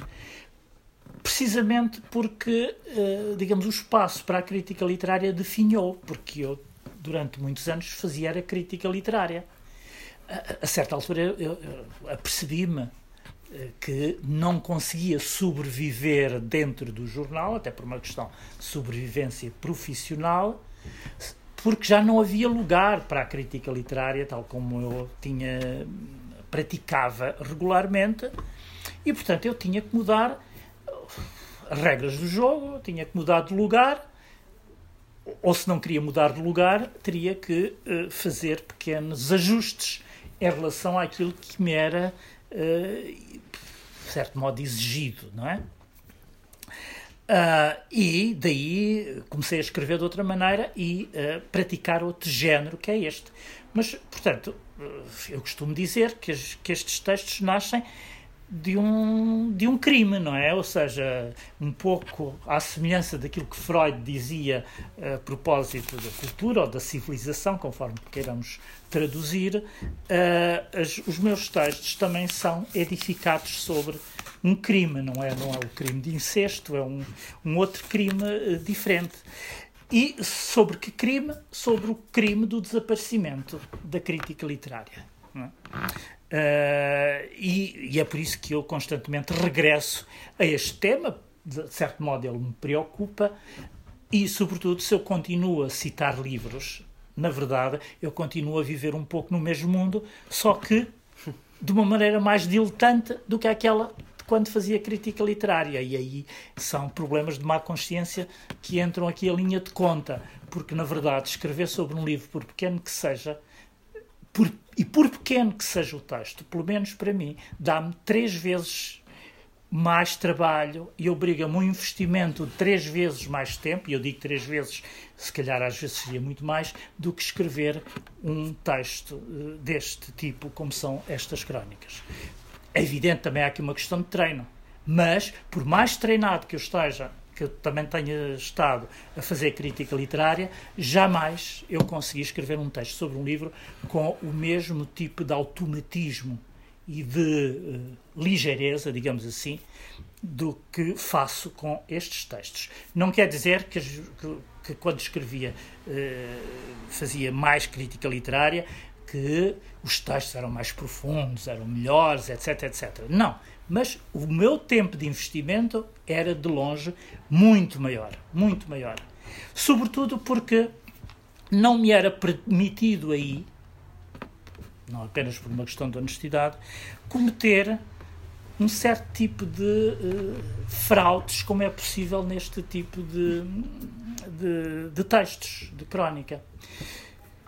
precisamente porque, uh, digamos, o espaço para a crítica literária definhou, porque eu, durante muitos anos, fazia a crítica literária. A, a certa altura, eu, eu apercebi-me eh, que não conseguia sobreviver dentro do jornal, até por uma questão de sobrevivência profissional, porque já não havia lugar para a crítica literária, tal como eu tinha praticava regularmente, e portanto eu tinha que mudar as regras do jogo, tinha que mudar de lugar, ou se não queria mudar de lugar, teria que uh, fazer pequenos ajustes em relação àquilo que me era, uh, de certo modo, exigido, não é? Uh, e daí comecei a escrever de outra maneira e uh, praticar outro género que é este. Mas, portanto, eu costumo dizer que, as, que estes textos nascem de um, de um crime, não é? Ou seja, um pouco à semelhança daquilo que Freud dizia a propósito da cultura ou da civilização, conforme queiramos traduzir, uh, as, os meus textos também são edificados sobre um crime, não é, não é o crime de incesto, é um, um outro crime uh, diferente. E sobre que crime? Sobre o crime do desaparecimento da crítica literária. Uh, e, e, é por isso que eu constantemente regresso a este tema, de certo modo ele me preocupa, e sobretudo se eu continuo a citar livros, na verdade eu continuo a viver um pouco no mesmo mundo, só que de uma maneira mais diletante do que aquela quando fazia crítica literária. E aí são problemas de má consciência que entram aqui a linha de conta, porque na verdade escrever sobre um livro, por pequeno que seja, por, e por pequeno que seja o texto, pelo menos para mim, dá-me três vezes mais trabalho e obriga-me um investimento de três vezes mais tempo, e eu digo três vezes, se calhar às vezes seria muito mais, do que escrever um texto uh, deste tipo, como são estas crónicas. É evidente também há aqui uma questão de treino, mas por mais treinado que eu esteja, que eu também tenha estado a fazer crítica literária, jamais eu consegui escrever um texto sobre um livro com o mesmo tipo de automatismo e de uh, ligeireza, digamos assim, do que faço com estes textos. Não quer dizer que, que, que quando escrevia uh, fazia mais crítica literária, que os textos eram mais profundos, eram melhores, etc, etc. Não. Mas o meu tempo de investimento era de longe muito maior, muito maior. Sobretudo porque não me era permitido aí não apenas por uma questão de honestidade, cometer um certo tipo de uh, fraudes, como é possível neste tipo de, de, de, textos, de crónica.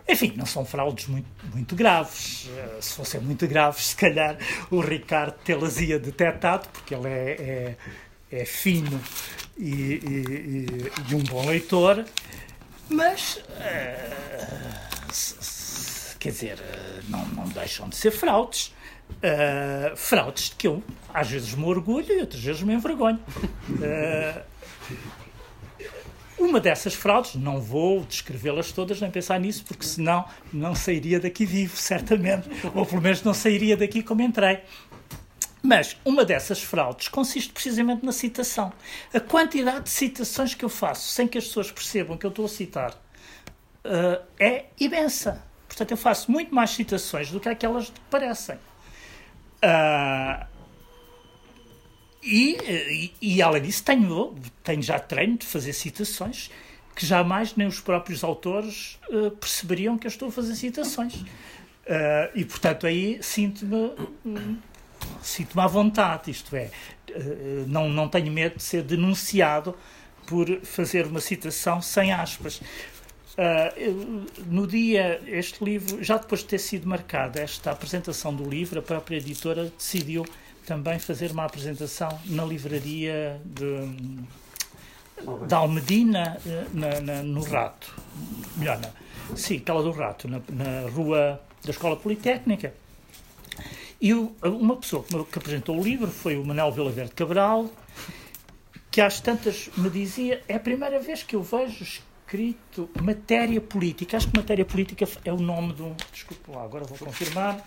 Enfim, não são fraudes muito, muito graves. Uh, se fossem muito graves, se calhar o Ricardo tê-las ia detectado, porque ele é, é, é fino e, e, e, um bom leitor. Mas. Uh, quer dizer, eh, não, não deixam de ser fraudes. Uh, fraudes de que eu às vezes me orgulho e outras vezes me envergonho. Uh, uma dessas fraudes, não vou descrevê-las todas nem pensar nisso, porque senão não sairia daqui vivo, certamente, ou pelo menos não sairia daqui como entrei. Mas uma dessas fraudes consiste precisamente na citação. A quantidade de citações que eu faço sem que as pessoas percebam que eu estou a citar uh, é imensa. Portanto, eu faço muito mais citações do que aquelas que parecem. Uh, e, e, e, além disso, tenho, tenho já treino de fazer citações que jamais nem os próprios autores uh, perceberiam que eu estou a fazer citações. Uh, e, portanto, aí sinto-me sinto-me à vontade, isto é, não, não tenho medo de ser denunciado por fazer uma citação sem aspas. Uh, no dia, este livro, já depois de ter sido marcada esta apresentação do livro, a própria editora decidiu também fazer uma apresentação na livraria de, de Almedina, eh, na, na, no Rato. Melhor, não. Sim, aquela do Rato, na, na rua da Escola Politécnica. E o, uma pessoa que, apresentou o livro foi o Manuel Vila Verde Cabral, que às tantas me dizia: é a primeira vez que eu vejo escrito Matéria Política. Acho que Matéria Política é o nome de um. Desculpe lá, agora vou confirmar.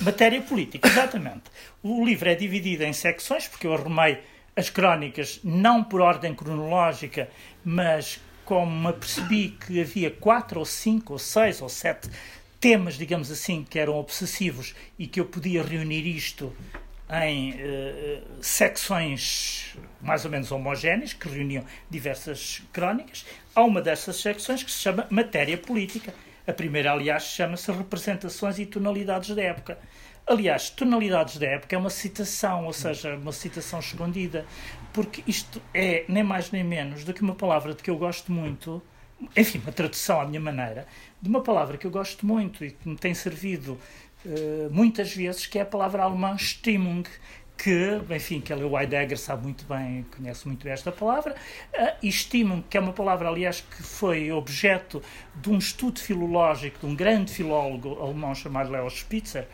Matéria Política, exatamente. O livro é dividido em secções, porque eu arrumei as crónicas não por ordem cronológica, mas como apercebi que havia quatro ou cinco ou seis ou sete temas, digamos assim, que eram obsessivos e que eu podia reunir isto em uh, secções mais ou menos homogéneas, que reuniam diversas crónicas. Há uma dessas secções que se chama Matéria Política. A primeira, aliás, chama-se Representações e Tonalidades da Época. Aliás, Tonalidades da Época é uma citação, ou seja, uma citação escondida, porque isto é nem mais nem menos do que uma palavra de que eu gosto muito, enfim, uma tradução à minha maneira, de uma palavra que eu gosto muito e que me tem servido eh, muitas vezes, que é a palavra alemã Stimmung, que, enfim, que o Heidegger sabe muito bem, conhece muito bem esta palavra, uh, e Stimmung, que é uma palavra, aliás, que foi objeto de um estudo filológico de um grande filólogo alemão chamado Leo Spitzer,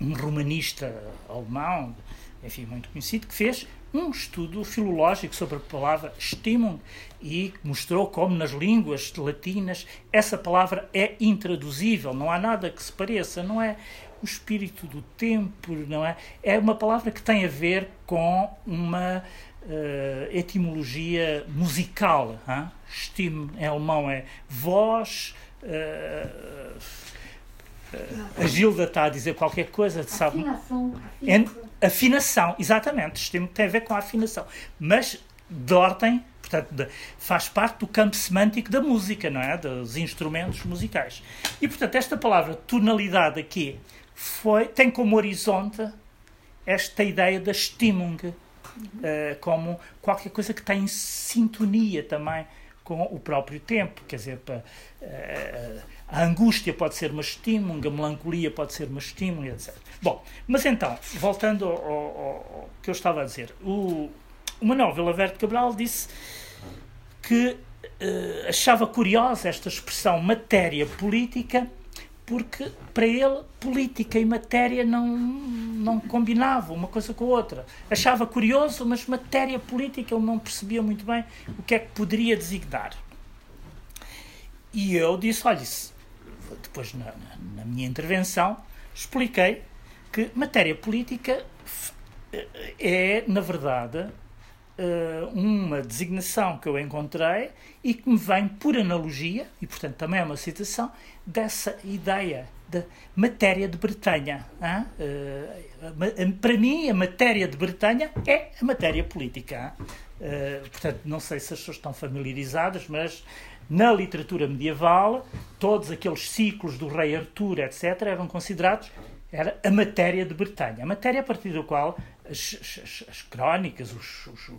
um romanista alemão, enfim, muito conhecido, que fez um estudo filológico sobre a palavra Stimmung e mostrou como nas línguas latinas essa palavra é intraduzível, não há nada que se pareça, não é o espírito do tempo, não é? É uma palavra que tem a ver com uma uh, etimologia musical. Hein? Stimme em alemão é voz. Uh, a Gilda está a dizer qualquer coisa, sabe?
Afinação.
Afinação, afinação exatamente. Stimme tem a ver com a afinação. Mas de ordem portanto, faz parte do campo semântico da música, não é? Dos instrumentos musicais. E, portanto, esta palavra tonalidade aqui foi, tem como horizonte esta ideia da Stimmung, uh, como qualquer coisa que tem sintonia também com o próprio tempo. Quer dizer, a angústia pode ser uma estímulo, a melancolia pode ser uma estímulo, etc. Bom, mas então, voltando ao, ao, ao que eu estava a dizer, o, o Manuel Vilaverde Cabral disse que uh, achava curiosa esta expressão matéria política porque para ele política e matéria não, não combinavam uma coisa com a outra. Achava curioso, mas matéria política ele não percebia muito bem o que é que poderia designar. E eu disse: olha, depois na, na minha intervenção, expliquei que matéria política é, na verdade, eh, uma designação que eu encontrei e que me vem por analogia, e portanto também é uma citação, dessa ideia de matéria de Bretanha. Uh, para mim, a matéria de Bretanha é a matéria política. Uh, portanto, não sei se as pessoas estão familiarizadas, mas na literatura medieval, todos aqueles ciclos do rei Artur, etc., eram considerados era a matéria de Bretanha. A matéria a partir da qual as, as, as crónicas, os, os,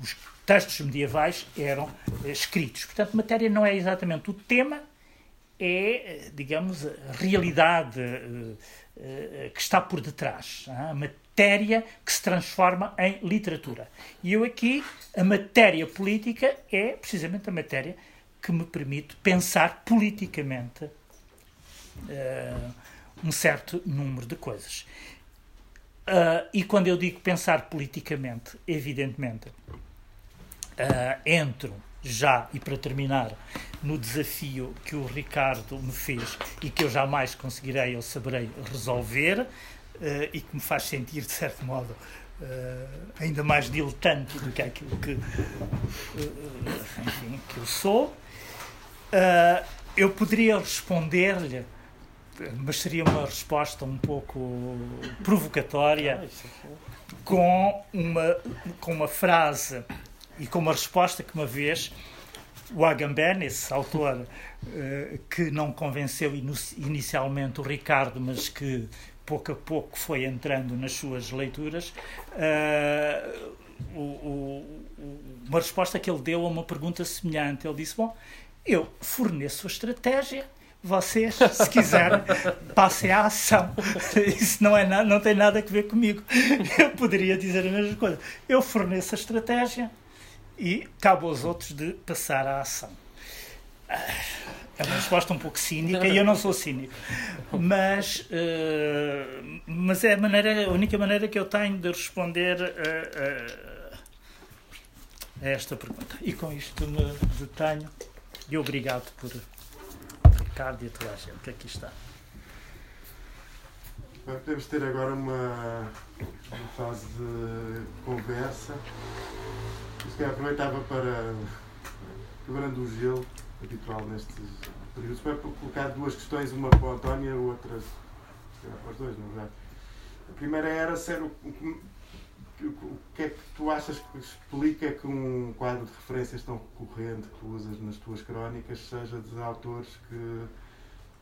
os, textos medievais eram escritos. Portanto, matéria não é exatamente o tema, é, digamos, a realidade uh, uh, que está por detrás. Uh, a matéria que se transforma em literatura. E eu aqui, a matéria política é precisamente a matéria que me permite pensar politicamente uh, um certo número de coisas. E quando eu digo pensar politicamente, evidentemente, entro já, e para terminar, no desafio que o Ricardo me fez e que eu jamais conseguirei ou saberei resolver uh, e que me faz sentir, de certo modo, ainda mais diletante do que aquilo que, enfim, que eu sou. eu poderia responder-lhe mas seria uma resposta um pouco provocatória ah, com uma, com uma frase e com uma resposta que uma vez o Agamben, esse autor uh, que não convenceu inicialmente o Ricardo, mas que pouco a pouco foi entrando nas suas leituras, uh, o, o, uma resposta que ele deu a uma pergunta semelhante. Ele disse: Bom, eu forneço a estratégia vocês, se quiserem, passem à ação. Isso não, é não tem nada a ver comigo. Eu poderia dizer a mesma coisa. Eu forneço a estratégia e cabe aos outros de passar à ação. É uma resposta um pouco cínica e eu não sou cínico. Mas, uh, mas é a, maneira, a única maneira que eu tenho de responder a, a, a esta pergunta. E com isto me detenho e obrigado por Ricardo e a toda a gente que aqui está.
Podemos ter agora uma, uma fase de conversa. Se aproveitava para, quebrando o gelo habitual nestes períodos, para colocar duas questões, uma para o António e outra para os dois, não é verdade? A primeira era ser o, o que é que tu achas que explica que um quadro de referências tão recorrente que tu usas nas tuas crónicas seja de autores que,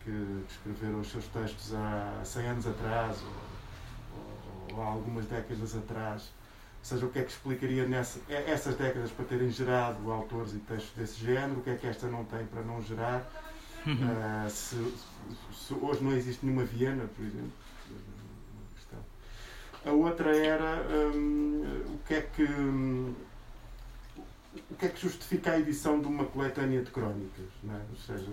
que escreveram os seus textos há 100 anos atrás ou, ou há algumas décadas atrás? Ou seja, o que é que explicaria nessa, essas décadas para terem gerado autores e textos desse género? O que é que esta não tem para não gerar? Uhum. Uh, se, se, hoje não existe nenhuma Viena, por exemplo, a outra era um, o que é que um, o que é que justifica a edição de uma coletânea de crónicas, é? ou seja,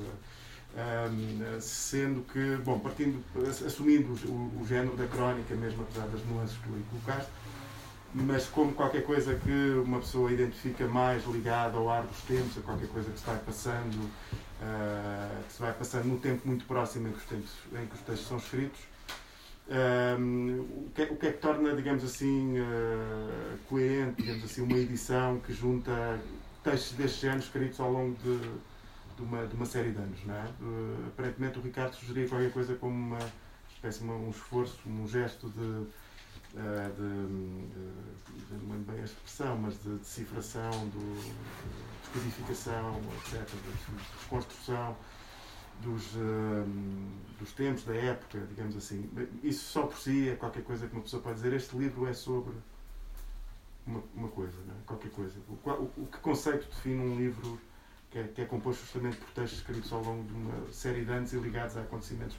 um, sendo que, bom, partindo, assumindo o, o, género da crónica, mesmo apesar das nuances que tu colocaste, mas como qualquer coisa que uma pessoa identifica mais ligada ao ar dos tempos, a qualquer coisa que se vai passando, uh, que se vai passando no tempo muito próximo em que os, tempos, em que os textos são escritos, um, o, que é, o, que é, que torna, digamos assim, uh, coerente, digamos assim, uma edição que junta textos deste género escritos ao longo de, de, uma, de uma série de anos, não é? Uh, aparentemente o Ricardo sugeria qualquer coisa como uma espécie de um esforço, um gesto de, uh, de, de, não lembro bem a expressão, mas de decifração, de descodificação, etc., de desconstrução dos, uh, dos tempos, da época, digamos assim. Isso só por si é qualquer coisa que uma pessoa pode dizer. Este livro é sobre uma, uma coisa, é? qualquer coisa. O, o, o, que conceito define um livro que é, que é composto justamente por textos escritos ao longo de uma série de anos e ligados a acontecimentos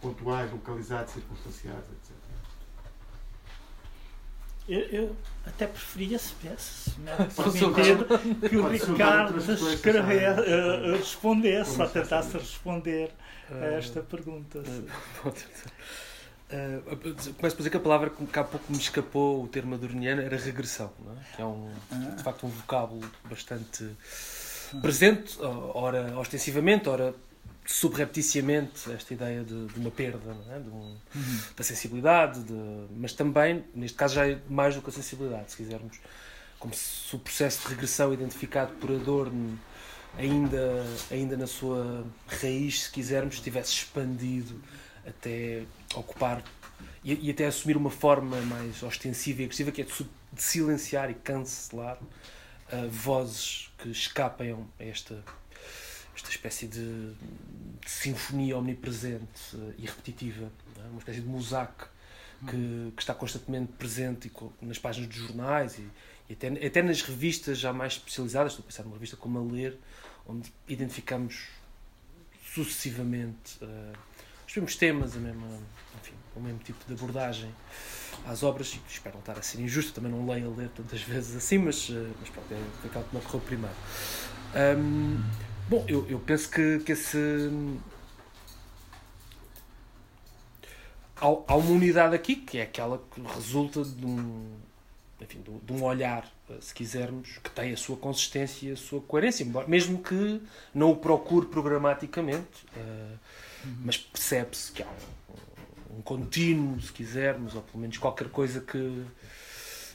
pontuais, localizados, circunstanciais, etc.
Eu, eu, até preferia se tivesse que o Ricardo escrever, uh, respondesse, ou tentasse responder a eh, esta pergunta. Uh,
começo por dizer que a palavra que há pouco me escapou, o termo adorniano, era regressão, é? que é um, ah. de facto um vocábulo bastante presente, ora ostensivamente, ora subrepticiamente, esta ideia de, de uma perda é? de um, uhum. da sensibilidade, de, mas também, neste caso, já é mais do que a sensibilidade, se quisermos, como se o processo de regressão identificado por Adorno ainda, ainda na sua raiz, se quisermos, tivesse expandido até ocupar e, e, até assumir uma forma mais ostensiva e agressiva, que é de, de silenciar e cancelar uh, vozes que escapem a esta, esta espécie de, de sinfonia omnipresente e repetitiva, é? uma espécie de mosaico que, que, está constantemente presente nas páginas dos jornais e, e até, até nas revistas já mais especializadas, estou a pensar numa revista como a Ler, onde identificamos sucessivamente uh, os mesmos temas, a mesma, enfim, o mesmo tipo de abordagem às obras. Espero não estar a ser injusto, também não leio a ler tantas vezes assim, mas, uh, mas pronto, é aquilo que me ocorreu primeiro. Um, bom, eu, eu penso que, que esse. Há, há uma unidade aqui que é aquela que resulta de um, enfim, de um olhar, eh, se quisermos, que tem a sua consistência e a sua coerência, mesmo que não o procure programaticamente, eh, mas percebe-se que há um, um, contínuo, se quisermos, ou pelo menos qualquer coisa que,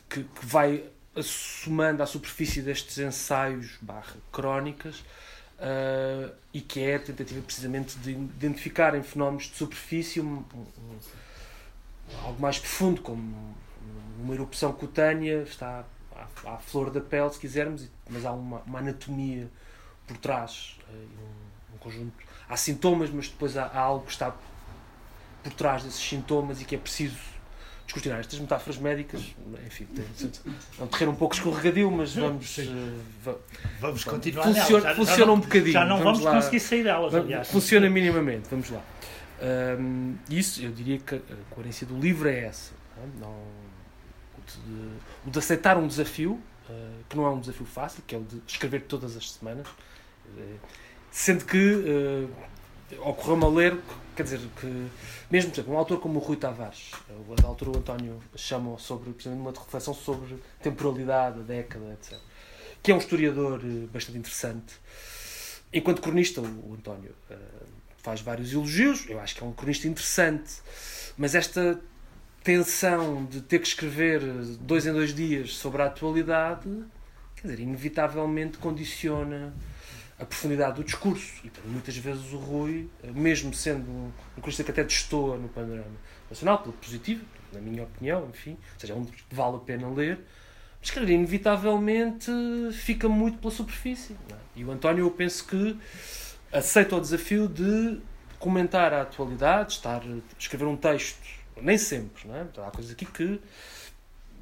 que, que vai assomando à superfície destes ensaios barra crónicas uh, e que é a tentativa precisamente de identificar em fenómenos de superfície um, um, algo mais profundo, como uma erupção cutânea, está à, à, flor da pele, se quisermos, mas há uma, uma anatomia por trás, eh, um, um, conjunto. Há sintomas, mas depois há, há, algo que está por trás desses sintomas e que é preciso descortinar. Estas metáforas médicas, enfim, tem, é um terreno um pouco escorregadio, mas vamos. Uh,
vamos continuar.
Funciona, já, funciona já não, um bocadinho.
Já não vamos, vamos conseguir sair delas, aliás.
Funciona minimamente, vamos lá. Um, isso, eu diria que a coerência do livro é essa. Não, é? de, o de aceitar um desafio, uh, que não é um desafio fácil, que é o de escrever todas as semanas, uh, sendo que uh, ocorreu-me a ler, quer dizer, que mesmo por exemplo, um autor como o Rui Tavares, da altura o António chama sobre, precisamente, uma reflexão sobre temporalidade, a década, etc., que é um historiador bastante interessante. Enquanto cronista, o, o António faz vários elogios, eu acho que é um cronista interessante, mas esta tensão de ter que escrever dois em dois dias sobre a atualidade, quer dizer, inevitavelmente condiciona a profundidade do discurso. E muitas vezes o Rui, mesmo sendo um cronista que até destoa no panorama nacional, pelo positivo, na minha opinião, enfim, ou seja, é um que vale a pena ler, mas, dizer, inevitavelmente fica muito pela superfície. É? E o António, eu penso que aceita o desafio de comentar a atualidade, estar, escrever um texto nem sempre, não é? Há coisas aqui que.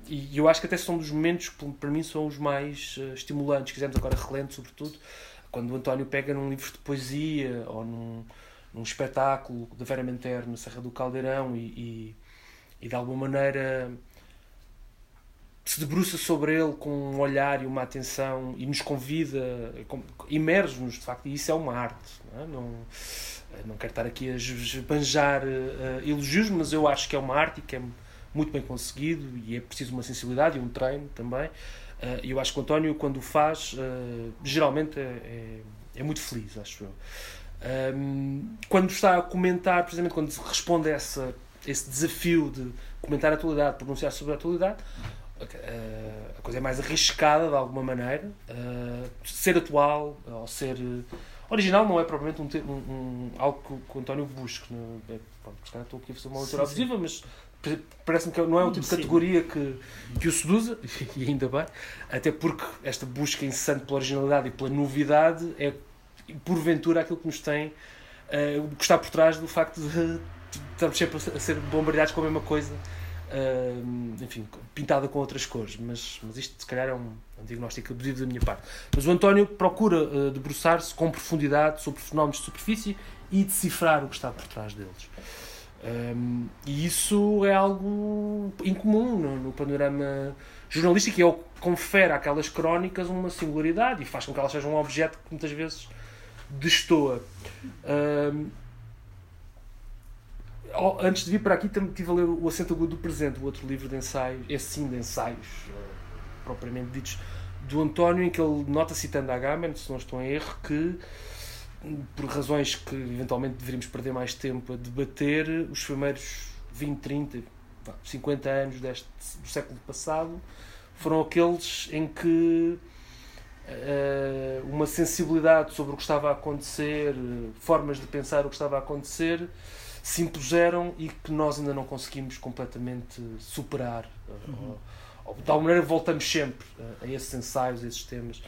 E eu acho que até são dos momentos que, para mim, são os mais uh, estimulantes. Quisermos agora relento, sobretudo, quando o António pega num livro de poesia ou num, num espetáculo da Vera Menter na Serra do Caldeirão e, e, e de alguma maneira se debruça sobre ele com um olhar e uma atenção e nos convida, imerge-nos de facto, e isso é uma arte. Não, é? não não quero estar aqui a esbanjar uh, elogios, mas eu acho que é uma arte e que é muito bem conseguido e é preciso uma sensibilidade e um treino também. Uh, eu acho que o António, quando o faz, uh, geralmente é, é, é, muito feliz, acho eu. Ehm, quando está a comentar, precisamente quando responde a essa, esse desafio de comentar a atualidade, pronunciar sobre a atualidade, a coisa é mais arriscada de alguma maneira. ser atual, ou ser Original não é propriamente um, um, um algo que, que o António busca. É? É, pronto, estou aqui a fazer uma leitura abusiva, mas parece-me que não é o tipo de categoria que, que o seduza, e ainda bem, até porque esta busca incessante pela originalidade e pela novidade é, porventura, aquilo que nos tem, uh, que está por trás do facto de, estarmos sempre a ser bombardeados com a mesma coisa uh, enfim, pintada com outras cores, mas, mas isto se calhar é um, um diagnóstico abusivo da minha parte. Mas o António procura uh, debruçar-se com profundidade sobre fenómenos de superfície e decifrar o que está por trás deles. Um, e isso é algo incomum no, no, panorama jornalístico e é o que confere àquelas crónicas uma singularidade e faz com que elas sejam um objeto que muitas vezes destoa. Um, antes de vir para aqui, estive a ler O Acento Agudo do Presente, o outro livro de ensaios, esse sim de ensaios, propriamente ditos, do António, em que ele nota, citando a Agamben, se não estou em erro, que por razões que eventualmente deveríamos perder mais tempo a debater, os primeiros 20, 30, 50 anos deste, do século passado foram aqueles em que uh, uma sensibilidade sobre o que estava a acontecer, formas de pensar o que estava a acontecer, se impuseram e que nós ainda não conseguimos completamente superar. Uhum. Ou, ou, de alguma maneira voltamos sempre a, a esses ensaios, a esses temas.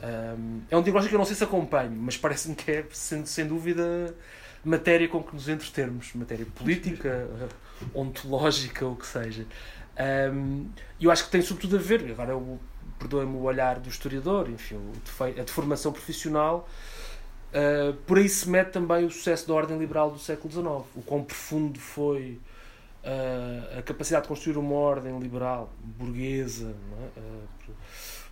Um, é um diagnóstico que eu não sei se acompanho, mas parece-me que é, sem, sem dúvida, matéria com que nos entretermos, matéria política, ontológica, o que seja. Um, eu acho que tem sobretudo a ver, agora perdoem-me o olhar do historiador, enfim, a deformação profissional, uh, por aí se mete também o sucesso da ordem liberal do século XIX, o quão profundo foi uh, a capacidade de construir uma ordem liberal, burguesa, é? uh,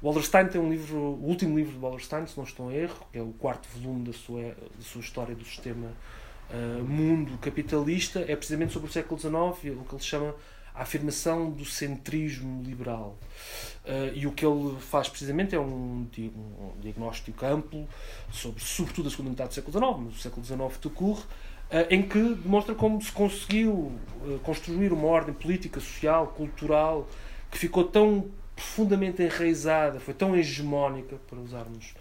Wallerstein tem um livro, o último livro de Wallerstein, se não estou em erro, que é o quarto volume da sua, da sua história do sistema uh, mundo capitalista, é precisamente sobre o século XIX, o que ele chama a afirmação do centrismo liberal. Uh, e o que ele faz precisamente é um, um diagnóstico amplo sobre, sobretudo, a segunda metade do século XIX, mas o século XIX decorre, uh, em que demonstra como se conseguiu uh, construir uma ordem política, social, cultural, que ficou tão profundamente enraizada, foi tão hegemónica, para usarmos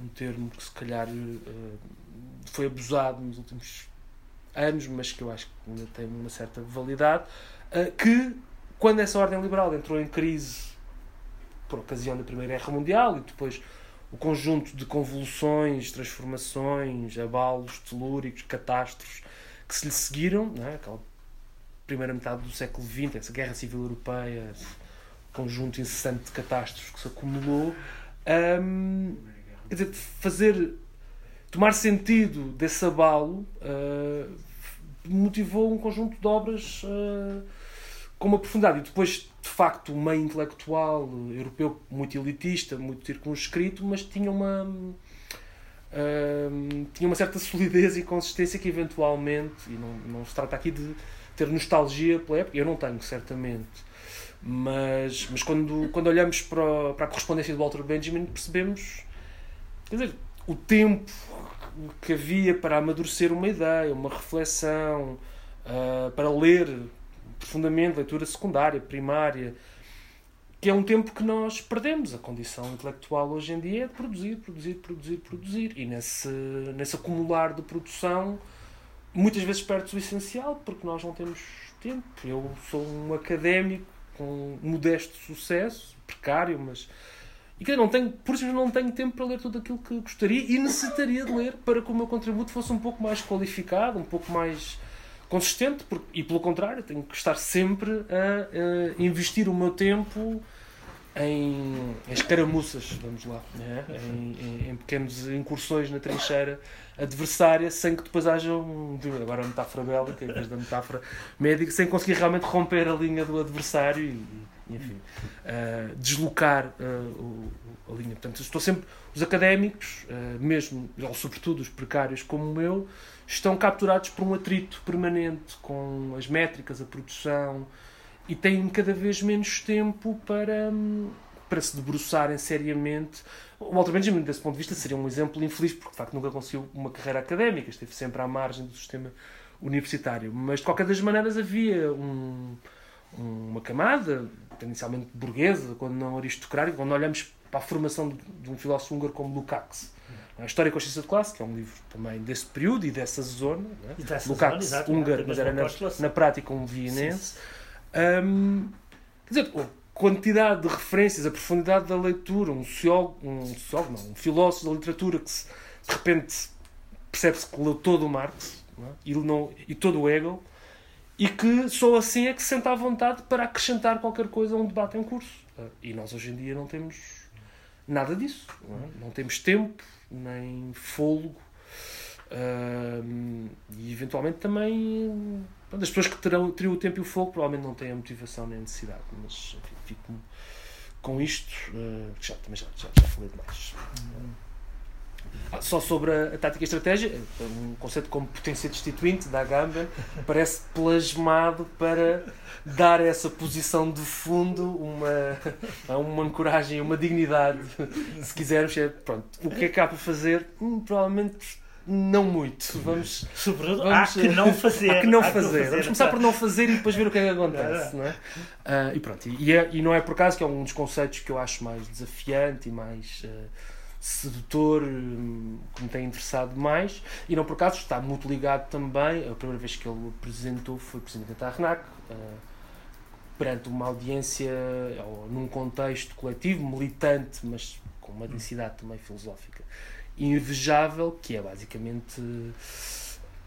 um termo que se calhar uh, foi abusado nos últimos anos, mas que eu acho que ainda tem uma certa validade, uh, que quando essa ordem liberal entrou em crise por ocasião da Primeira Guerra Mundial e depois o conjunto de convulsões, transformações, abalos telúricos, catástrofes que se lhe seguiram, é? aquela primeira metade do século XX, essa guerra civil europeia, conjunto incessante de catástrofes que se acumulou, um, quer dizer, fazer tomar sentido desse abalo uh, motivou um conjunto de obras uh, com uma profundidade. E depois, de facto, o meio intelectual europeu muito elitista, muito circunscrito, mas tinha uma. Uh, tinha uma certa solidez e consistência que eventualmente, e não, não se trata aqui de ter nostalgia pela época, eu não tenho, certamente, mas, mas quando, quando olhamos para, para a correspondência do Walter Benjamin, percebemos quer dizer, o tempo que havia para amadurecer uma ideia, uma reflexão, uh, para ler profundamente, leitura secundária, primária, que é um tempo que nós perdemos. A condição intelectual hoje em dia é de produzir, produzir, produzir, produzir. E nesse, nesse acumular de produção, muitas vezes perde-se o essencial, porque nós não temos tempo. Eu sou um académico com modesto sucesso, precário, mas. E que não tenho, por isso não tenho tempo para ler tudo aquilo que gostaria e necessitaria de ler para que o meu contributo fosse um pouco mais qualificado, um pouco mais consistente, porque, e pelo contrário, tenho que estar sempre a, a investir o meu tempo em, escaramuças, vamos lá, né? em, em, em pequenas incursões na trincheira adversária, sem que depois haja um. Agora a metáfora bélica, em vez da metáfora médica, sem conseguir realmente romper a linha do adversário e, enfim, uh, deslocar uh, a linha. Portanto, estou sempre. Os académicos, uh, mesmo, ou sobretudo os precários como eu, estão capturados por um atrito permanente com as métricas, a produção, e têm cada vez menos tempo para, hum, para se debruçarem seriamente. O Walter Benjamin, desse ponto de vista, seria um exemplo infeliz, porque de facto nunca conseguiu uma carreira académica, esteve sempre à margem do sistema universitário. Mas de qualquer das maneiras havia um, uma camada, inicialmente burguesa, quando não aristocrática, quando olhamos para a formação de um filósofo húngaro como Lukács. A História e Consciência de Classe, que é um livro também desse período e dessa zona. Né? Lukács, húngaro, mas era na, na prática um vienense. Um, quer dizer, a quantidade de referências, a profundidade da leitura, um sociólogo, um, sociólogo não, um filósofo da literatura que se, de repente percebe-se que leu todo o Marx é? e, não, e todo o Hegel e que só assim é que se sente à vontade para acrescentar qualquer coisa a um debate em curso. E nós hoje em dia não temos nada disso. Não, é? não temos tempo, nem fôlego. Uh, e eventualmente também as pessoas que terão, teriam o tempo e o fogo provavelmente não têm a motivação nem a necessidade. Mas enfim, fico com isto. Uh, já, também já, já, já falei demais. Ah, só sobre a, a, tática e a estratégia, um conceito como potência destituinte da Agamben parece plasmado para dar a essa posição de fundo uma, uma ancoragem, uma dignidade, se quisermos. É, pronto, o que é que há para fazer? Hum, provavelmente não muito. Vamos,
Sobretudo, vamos há que não fazer.
Há que não fazer. fazer. Vamos começar por não fazer e depois ver o que é que acontece. Não é? Uh, e pronto, e, é, e, não é por acaso que é um dos conceitos que eu acho mais desafiante e mais. Uh, sedutor, hum, que me tem interessado mais, e não por acaso está muito ligado também, a primeira vez que ele apresentou foi presidente da RNAC, uh, perante uma audiência, ou num contexto coletivo, militante, mas com uma densidade também filosófica invejável, que é basicamente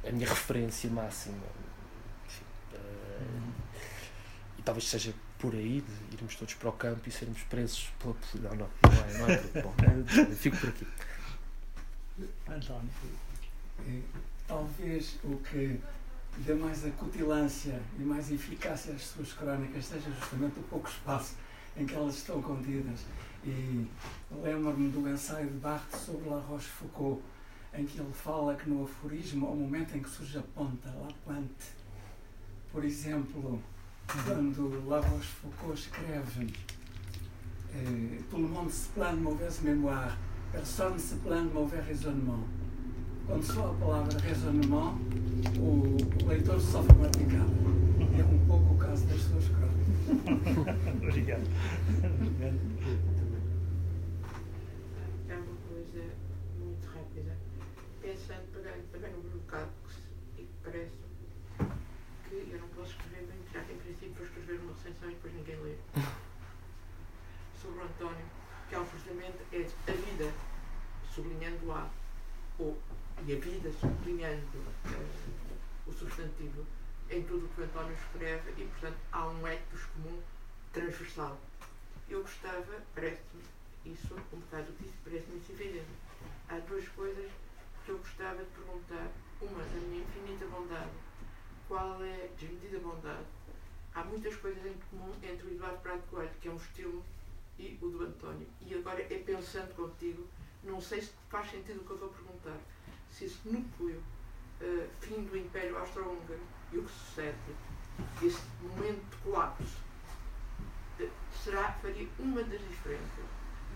a minha referência máxima. Enfim, uh, e talvez seja por aí de irmos todos para o campo e sermos presos pela Não, não, não é, não é Bom, fico por aqui.
António. Talvez o que dê mais acutilância e mais eficácia às suas crónicas seja justamente o pouco espaço em que elas estão contidas. E lembro-me do ensaio de Barthes sobre La Rochefoucauld, em que ele fala que no aforismo, ao momento em que surge a ponta, La Pointe, por exemplo, quando La Rochefoucauld escreve eh, Tout le monde se plaint de mauvaise mémoire, personne se plaint de mauvais raisonnement. Quando soa a palavra raisonnement, o, o leitor sofre uma picada. É um pouco o caso das suas crónicas.
Obrigado.
É uma coisa muito rápida. Pensando, pegando também no Bruno Carlos, e parece que eu não posso escrever bem, já que em princípio vou escrever uma recensão e depois ninguém lê. Sobre o António, que é um fundamento é a vida, A, ou, e a vida sublinhando uh, o substantivo em tudo o que o António escreve e, portanto, há um ethos comum transversal. Eu gostava, parece-me isso, um bocado disso, parece-me isso evidente. Há duas coisas que eu gostava de perguntar. Uma, da minha infinita bondade qual é a desmedida bondade. Há muitas coisas em comum entre o Eduardo Prado Coelho, que é um estilo, e o do António. E agora é pensando contigo, não sei se faz sentido o que eu vou perguntar. Se esse núcleo uh, fim do Império Austro-Húngaro e o que sucede, esse momento de colapso, uh, será, faria uma das diferenças.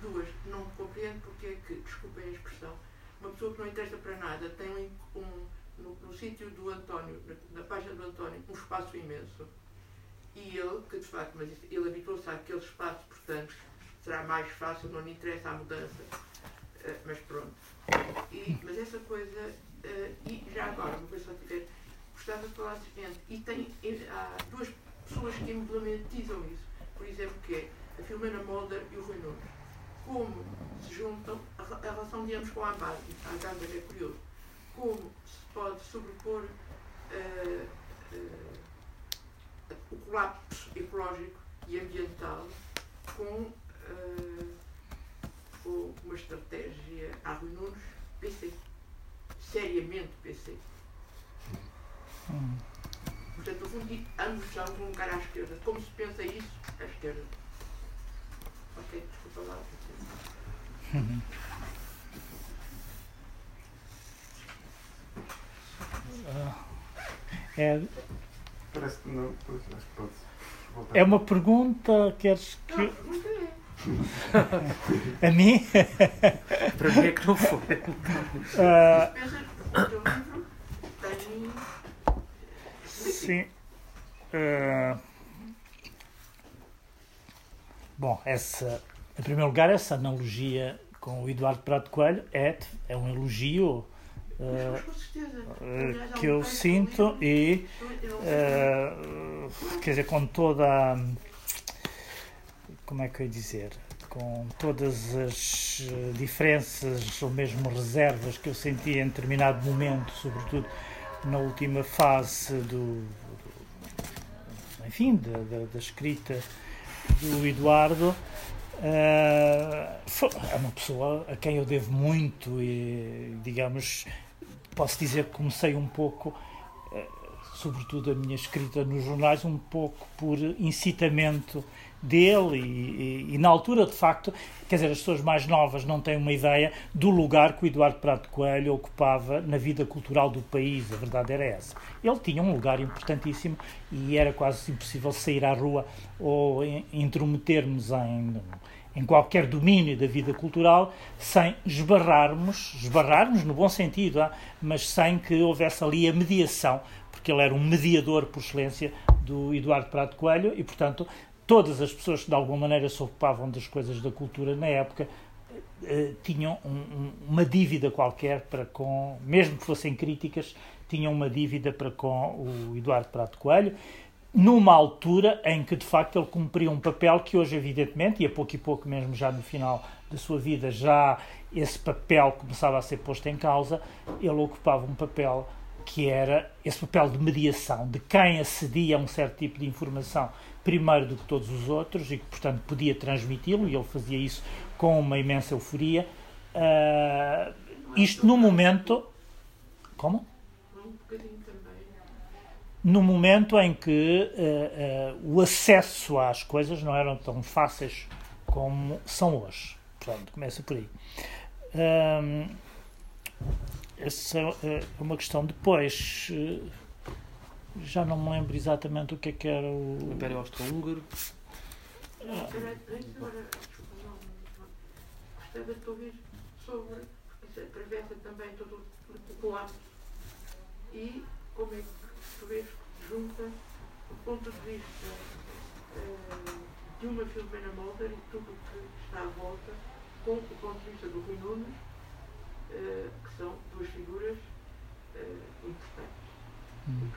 Duas, não compreendo porque é que, desculpem a expressão, uma pessoa que não interessa para nada tem um, um no, no sítio do António, na, na, página do António, um espaço imenso. E ele, que de facto, mas ele habituou-se àquele espaço, portanto, será mais fácil, não lhe interessa a mudança. Uh, mas pronto. E, mas essa coisa, uh, e já agora, uma coisa só tiver, gostava de falar seguinte, e tem, há duas pessoas que implementizam isso, por exemplo, que é a Filomena Mulder e o Rui Nunes. Como se juntam, a, a relação, digamos, com a Amada, a Amada é curioso, como pode sobrepor uh, o colapso ecológico e ambiental com, com uma estratégia a Nunes PC. Seriamente PC. Hum. Portanto, no fundo, ambos já vão lugar à esquerda. Como se pensa isso, à esquerda. Ok, desculpa lá. Uhum.
É,
Parece que não. Pois, pode.
É uma pergunta, queres que.
Não,
a mim?
Para mim é que não foi.
Uh, sim. Uh, bom, essa, em primeiro lugar, essa analogia com o Eduardo Prato Coelho é, é um elogio uh, que eu sinto e quer dizer com toda a, como é que eu ia dizer com todas as diferenças ou mesmo reservas que eu senti em determinado momento sobretudo na última fase do, enfim, da, da, da escrita do Eduardo, Uh, é uma pessoa a quem eu devo muito e, digamos, posso dizer que comecei um pouco, uh, sobretudo a minha escrita nos jornais, um pouco por incitamento dele e, e, e, na altura, de facto, quer dizer, as pessoas mais novas não têm uma ideia do lugar que o Eduardo Prato Coelho ocupava na vida cultural do país, a verdade era essa. Ele tinha um lugar importantíssimo e era quase impossível sair à rua ou intrometermos em, em qualquer domínio da vida cultural sem esbarrarmos, esbarrarmos no bom sentido, ah, mas sem que houvesse ali a mediação, porque ele era um mediador por excelência do Eduardo Prato Coelho e, portanto, todas as pessoas que de alguma maneira se ocupavam das coisas da cultura na época eh, tinham um, um, uma dívida qualquer para com, mesmo que fossem críticas, tinham uma dívida para com o Eduardo Prato Coelho, numa altura em que de facto ele cumpria um papel que hoje, evidentemente, e a pouco e pouco mesmo já no final da sua vida, já esse papel começava a ser posto em causa, ele ocupava um papel que era esse papel de mediação, de quem acedia a um certo tipo de informação primeiro do que todos os outros e que, portanto, podia transmiti-lo, e ele fazia isso com uma imensa euforia. Uh, isto no momento. Como? No momento em que uh, uh, o acesso às coisas não eram tão fáceis como são hoje. Pronto, começa por aí. essa é uma questão. Depois já não me lembro exatamente o que é que era o.
o Império Austro-Húngaro.
Ah. Gostava de ouvir sobre, porque atravessa também todo o colapso e como é que tu vês junta o ponto de vista uh, de uma Filomena Mulder e tudo o que está à volta com o ponto de vista do Rui Nunes, uh, que são duas figuras uh. Hum.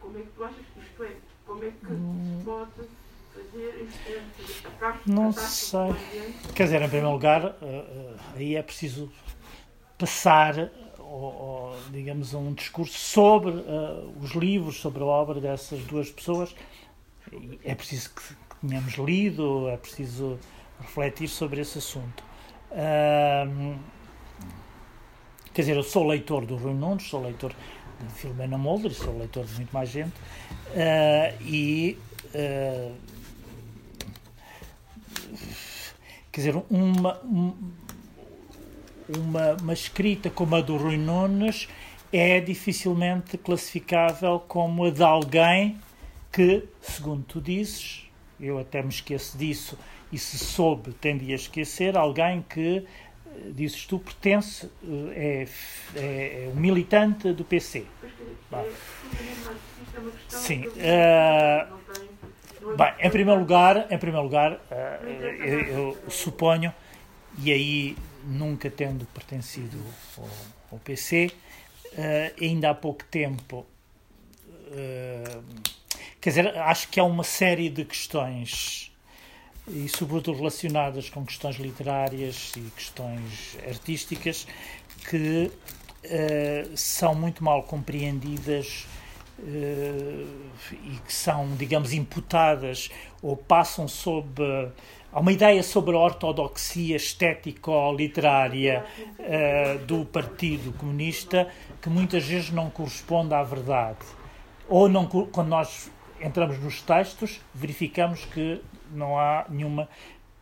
Como é que tu achas que isto é? Como é que hum. pode fazer este
Não sei. Quer dizer, em primeiro lugar, uh, uh, aí é preciso passar, ou, digamos, um discurso sobre uh, os livros, sobre a obra dessas duas pessoas. É preciso que, que tenhamos lido, é preciso refletir sobre esse assunto. Uh, Quer dizer, eu sou leitor do Rui Nunes, sou leitor de Filomena Mulder, sou leitor de muito mais gente, uh, e. Uh, quer dizer, uma, uma, uma escrita como a do Rui Nunes é dificilmente classificável como a de alguém que, segundo tu dizes, eu até me esqueço disso, e se soube, tendi a esquecer, alguém que dizes tu, pertence, é, é, é um militante do PC. Sim. Uh, bem, em primeiro lugar, em primeiro lugar uh, eu, eu, suponho, e aí nunca tendo pertencido ao, ao PC, uh, ainda há pouco tempo, quer dizer, acho que há uma série de questões e, sobretudo, relacionadas com questões literárias e questões artísticas que uh, são muito mal compreendidas uh, e que são, digamos, imputadas ou passam sob. Há uma ideia sobre a ortodoxia estético-literária uh, do Partido Comunista que muitas vezes não corresponde à verdade. Ou não, quando nós entramos nos textos, verificamos que não há nenhuma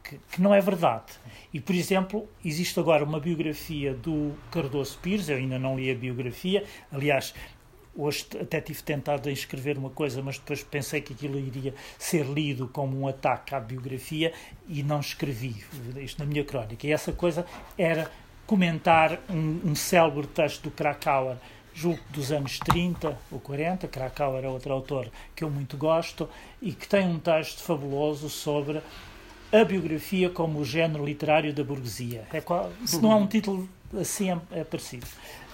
que, que, não é verdade. E, por exemplo, existe agora uma biografia do Cardoso Pires, eu ainda não li a biografia, aliás, hoje até tive tentado em escrever uma coisa, mas depois pensei que aquilo iria ser lido como um ataque à biografia e não escrevi isto na minha crónica. E essa coisa era comentar um, um célebre texto do Krakauer julgo dos anos 30 ou 40, Krakau era outro autor que eu muito gosto, e que tem um texto fabuloso sobre a biografia como o género literário da burguesia. É qual, se não há um título assim, é, é parecido.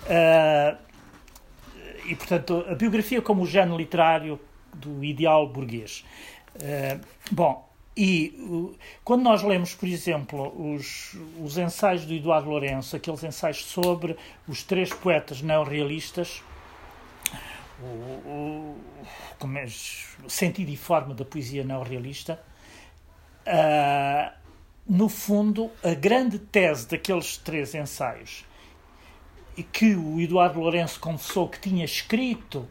Uh, e, portanto, a biografia como o género literário do ideal burguês. Uh, bom, e uh, quando nós lemos, por exemplo, os, os ensaios do Eduardo Lourenço, aqueles ensaios sobre os três poetas neorrealistas, o, o, é, o sentido e forma da poesia neorrealista, uh, no fundo, a grande tese daqueles três ensaios, e que o Eduardo Lourenço confessou que tinha escrito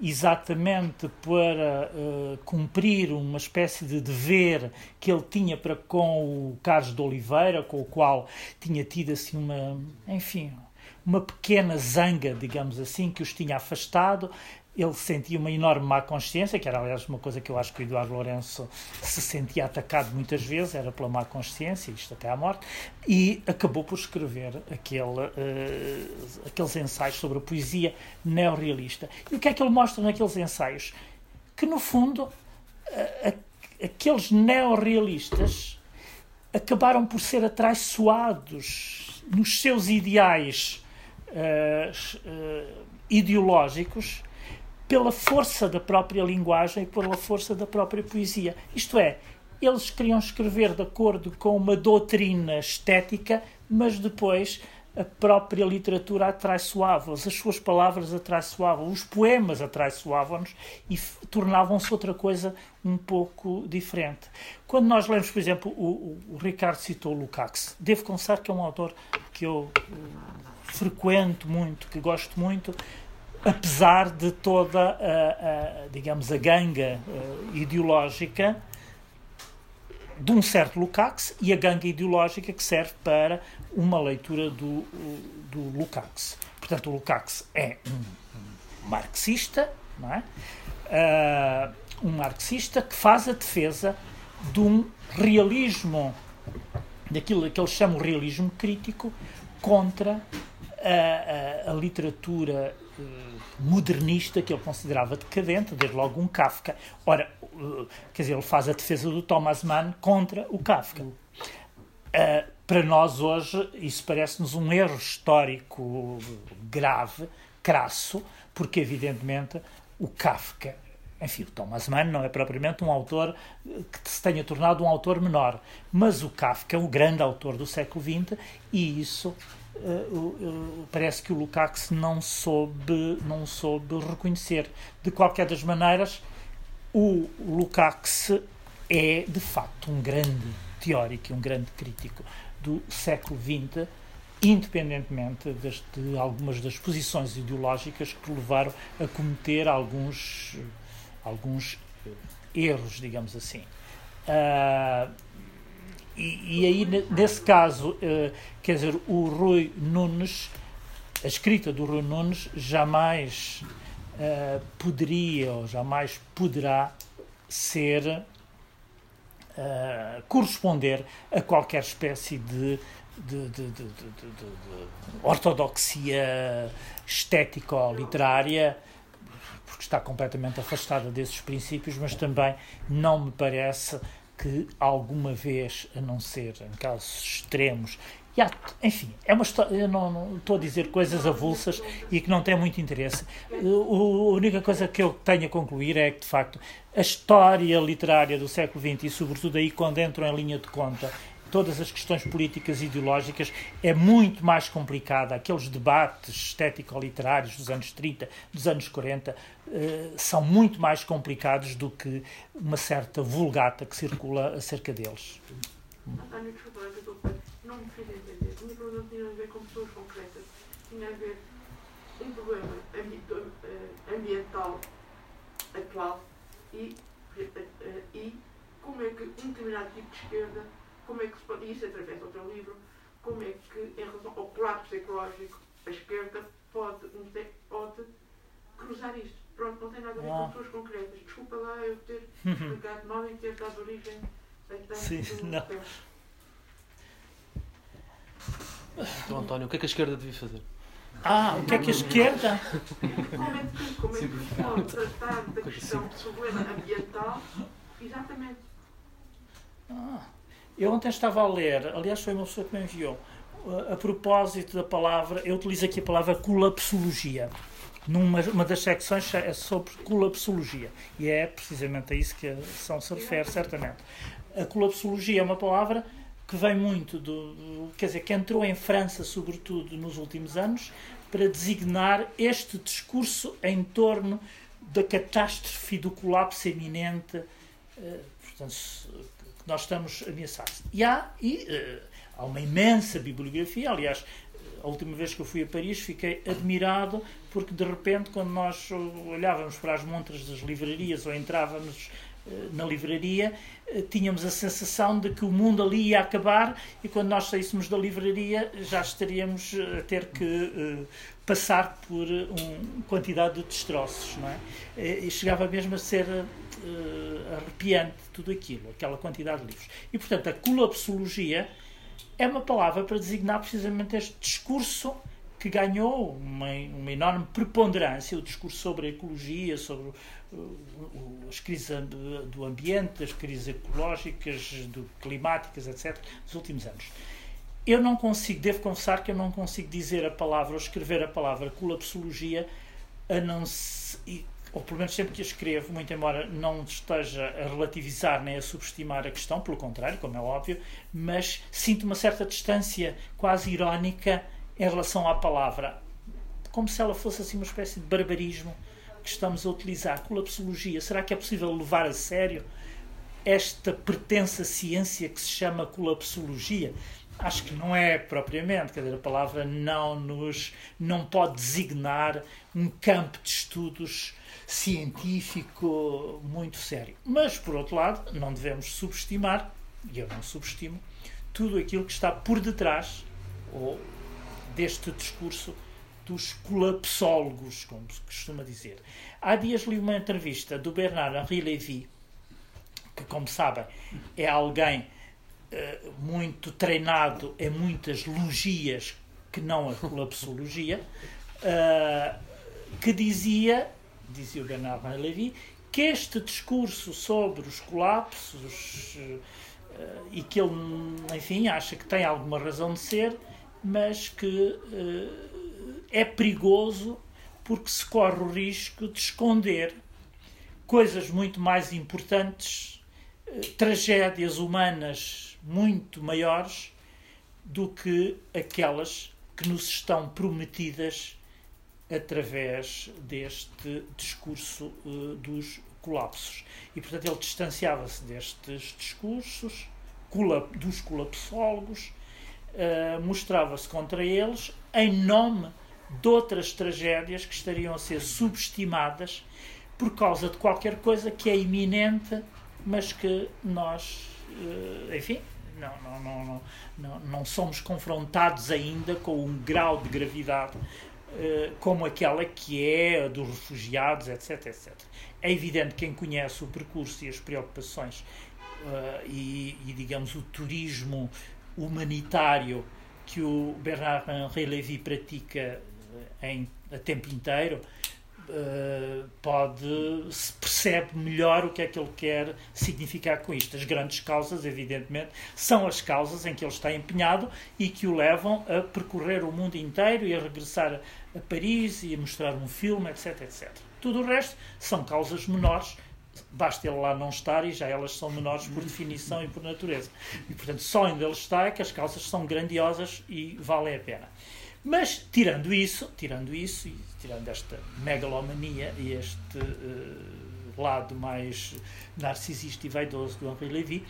exatamente para uh, cumprir uma espécie de dever que ele tinha para com o Carlos de Oliveira, com o qual tinha tido assim uma, enfim, uma pequena zanga, digamos assim, que os tinha afastado. Ele sentia uma enorme má consciência, que era, aliás, uma coisa que eu acho que o Eduardo Lourenço se sentia atacado muitas vezes, era pela má consciência, isto até à morte, e acabou por escrever aquele, uh, aqueles ensaios sobre a poesia neorrealista. E o que é que ele mostra naqueles ensaios? Que, no fundo, uh, aqueles neorrealistas acabaram por ser atraiçoados nos seus ideais uh, uh, ideológicos pela força da própria linguagem e pela força da própria poesia. Isto é, eles queriam escrever de acordo com uma doutrina estética, mas depois a própria literatura atraiçoava-os, as suas palavras atraiçoavam, os poemas atraiçoavam-nos e tornavam-se outra coisa um pouco diferente. Quando nós lemos, por exemplo, o, o, o Ricardo citou Lukács, devo confessar que é um autor que eu frequento muito, que gosto muito, apesar de toda a, a digamos, a ganga uh, ideológica de um certo Lukács e a ganga ideológica que serve para uma leitura do, do Lukács. Portanto, o Lukács é um, marxista, não é? Uh, um marxista que faz a defesa de um realismo, daquilo que eles chamam realismo crítico, contra a, a, a literatura modernista que ele considerava decadente, desde logo um Kafka. Ora, uh, quer dizer, ele faz a defesa do Thomas Mann contra o Kafka. Uh, para nós hoje, isso parece-nos um erro histórico grave, crasso, porque evidentemente o Kafka enfim, o Thomas Mann não é propriamente um autor que se tenha tornado um autor menor, mas o Kafka é o grande autor do século XX e isso uh, parece que o Lukács não soube, não soube reconhecer. De qualquer das maneiras, o Lukács é, de facto, um grande teórico e um grande crítico do século XX, independentemente das, de algumas das posições ideológicas que levaram a cometer alguns, alguns erros, digamos assim. Uh, e, e, aí, nesse caso, uh, quer dizer, o Rui Nunes, a escrita do Rui Nunes jamais uh, poderia ou jamais poderá ser uh, corresponder a qualquer espécie de, de, de, de ortodoxia estética ou literária porque está completamente afastada desses princípios, mas também não me parece que alguma vez, a não ser em casos extremos, e há, enfim, é uma história, eu não, não, estou a dizer coisas avulsas e que não têm muito interesse. O, a única coisa que eu tenho a concluir é que, de facto, a história literária do século XX e, sobretudo, aí quando entram em linha de conta todas as questões políticas e ideológicas é muito mais complicada. Aqueles debates estético-literários dos anos 30, dos anos 40, eh, são muito mais complicados do que uma certa vulgata que circula acerca deles.
António, desculpa, não me fiz entender. A minha pergunta não tinha a ver com pessoas concretas, tinha a ver um problema eh, ambiental atual e, eh, e como é que um determinado tipo de esquerda como é que se pode, e isso através do teu livro, como é que, em relação ao colapso ecológico, a esquerda pode, pode cruzar isto. Pronto, não tem nada a ver com ah. pessoas concretas. Desculpa lá eu ter explicado mal e ter dado origem a tanto Sim, não.
Então, António, o que é que a esquerda devia fazer?
Ah, o que é que a esquerda?
Como é que, como é que se pode tratar da questão do problema ambiental? Exatamente.
Ah. Eu ontem estava a ler, aliás, foi uma pessoa que me enviou, a propósito da palavra, eu utilizo aqui a palavra colapsologia. Numa uma das secções é sobre colapsologia. E é precisamente a isso que a sessão se refere, certamente. A colapsologia é uma palavra que vem muito do, quer dizer, que entrou em França, sobretudo nos últimos anos, para designar este discurso em torno da catástrofe do colapso iminente eh, portanto, nós estamos ameaçados. E há, e, uh, há uma imensa bibliografia, aliás, a última vez que eu fui a Paris fiquei admirado porque de repente quando nós olhávamos para as montras das livrarias ou entrávamos eh, na livraria, tínhamos a sensação de que o mundo ali ia acabar e quando nós saíssemos da livraria já estaríamos a ter que passar por uma quantidade de destroços, não é? E chegava mesmo a ser uh, arrepiante tudo aquilo, aquela quantidade de livros. E, portanto, a colapsologia é uma palavra para designar precisamente este discurso que ganhou uma, uma enorme preponderância, o discurso sobre a ecologia, sobre uh, as crises do ambiente, as crises ecológicas, do, climáticas, etc., dos últimos anos. Eu não consigo, devo confessar que eu não consigo dizer a palavra ou escrever a palavra colapsologia a não se, ou pelo menos sempre que a escrevo, muito embora não esteja a relativizar nem a subestimar a questão, pelo contrário, como é óbvio, mas sinto uma certa distância quase irónica em relação à palavra, como se ela fosse assim uma espécie de barbarismo que estamos a utilizar. Colapsologia, será que é possível levar a sério esta pretensa ciência que se chama colapsologia? Acho que não é propriamente, quer dizer, a palavra não nos não pode designar um campo de estudos científico muito sério. Mas, por outro lado, não devemos subestimar, e eu não subestimo, tudo aquilo que está por detrás ou deste discurso dos colapsólogos, como se costuma dizer. Há dias li uma entrevista do Bernard-Henri Lévy, que, como sabem, é alguém uh, muito treinado em muitas logias que não a colapsologia, uh, que dizia dizia o Bernard Levy, que este discurso sobre os colapsos uh, e que ele, enfim, acha que tem alguma razão de ser, mas que uh, é perigoso porque se corre o risco de esconder coisas muito mais importantes, uh, tragédias humanas muito maiores do que aquelas que nos estão prometidas através deste discurso uh, dos colapsos. E, portanto, ele distanciava-se destes discursos, dos colapsólogos, uh, mostrava-se contra eles em nome de outras tragédias que estariam a ser subestimadas por causa de qualquer coisa que é iminente, mas que nós, uh, enfim, não, não, não, não, não somos confrontados ainda com um grau de gravidade como aquela que é dos refugiados, etc, etc. É evidente que quem conhece o percurso e as preocupações uh, e, e, digamos, o turismo humanitário que o Bernard-Henri Lévy pratica eh, em, a tempo inteiro, Uh, pode se percebe melhor o que é que ele quer significar com isto. As grandes causas, evidentemente, são as causas em que ele está empenhado e que o levam a percorrer o mundo inteiro e a regressar a Paris e a mostrar um filme, etc, etc. Tudo o resto são causas menores, basta ele lá não estar e já elas são menores por definição e por natureza. E, portanto, só onde ele está é que as causas são grandiosas e valem a pena. Mas, tirando isso, tirando isso, e tirando esta megalomania e este uh, lado mais narcisista e vaidoso do Henri Lévy,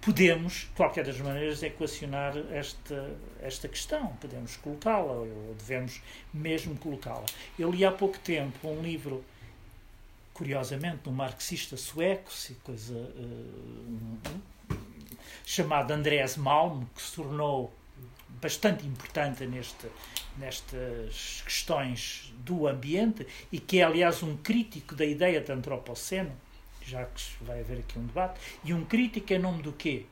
podemos, de qualquer das maneiras, equacionar esta, esta questão, podemos colocá-la, ou devemos mesmo colocá-la. Eu li há pouco tempo um livro, curiosamente, de um marxista sueco, coisa, uh, chamado Andreas Malm, que se tornou bastante importante neste, nestas questões do ambiente e que é, aliás, um crítico da ideia de antropoceno, já que vai haver aqui um debate, e um crítico em nome do quê?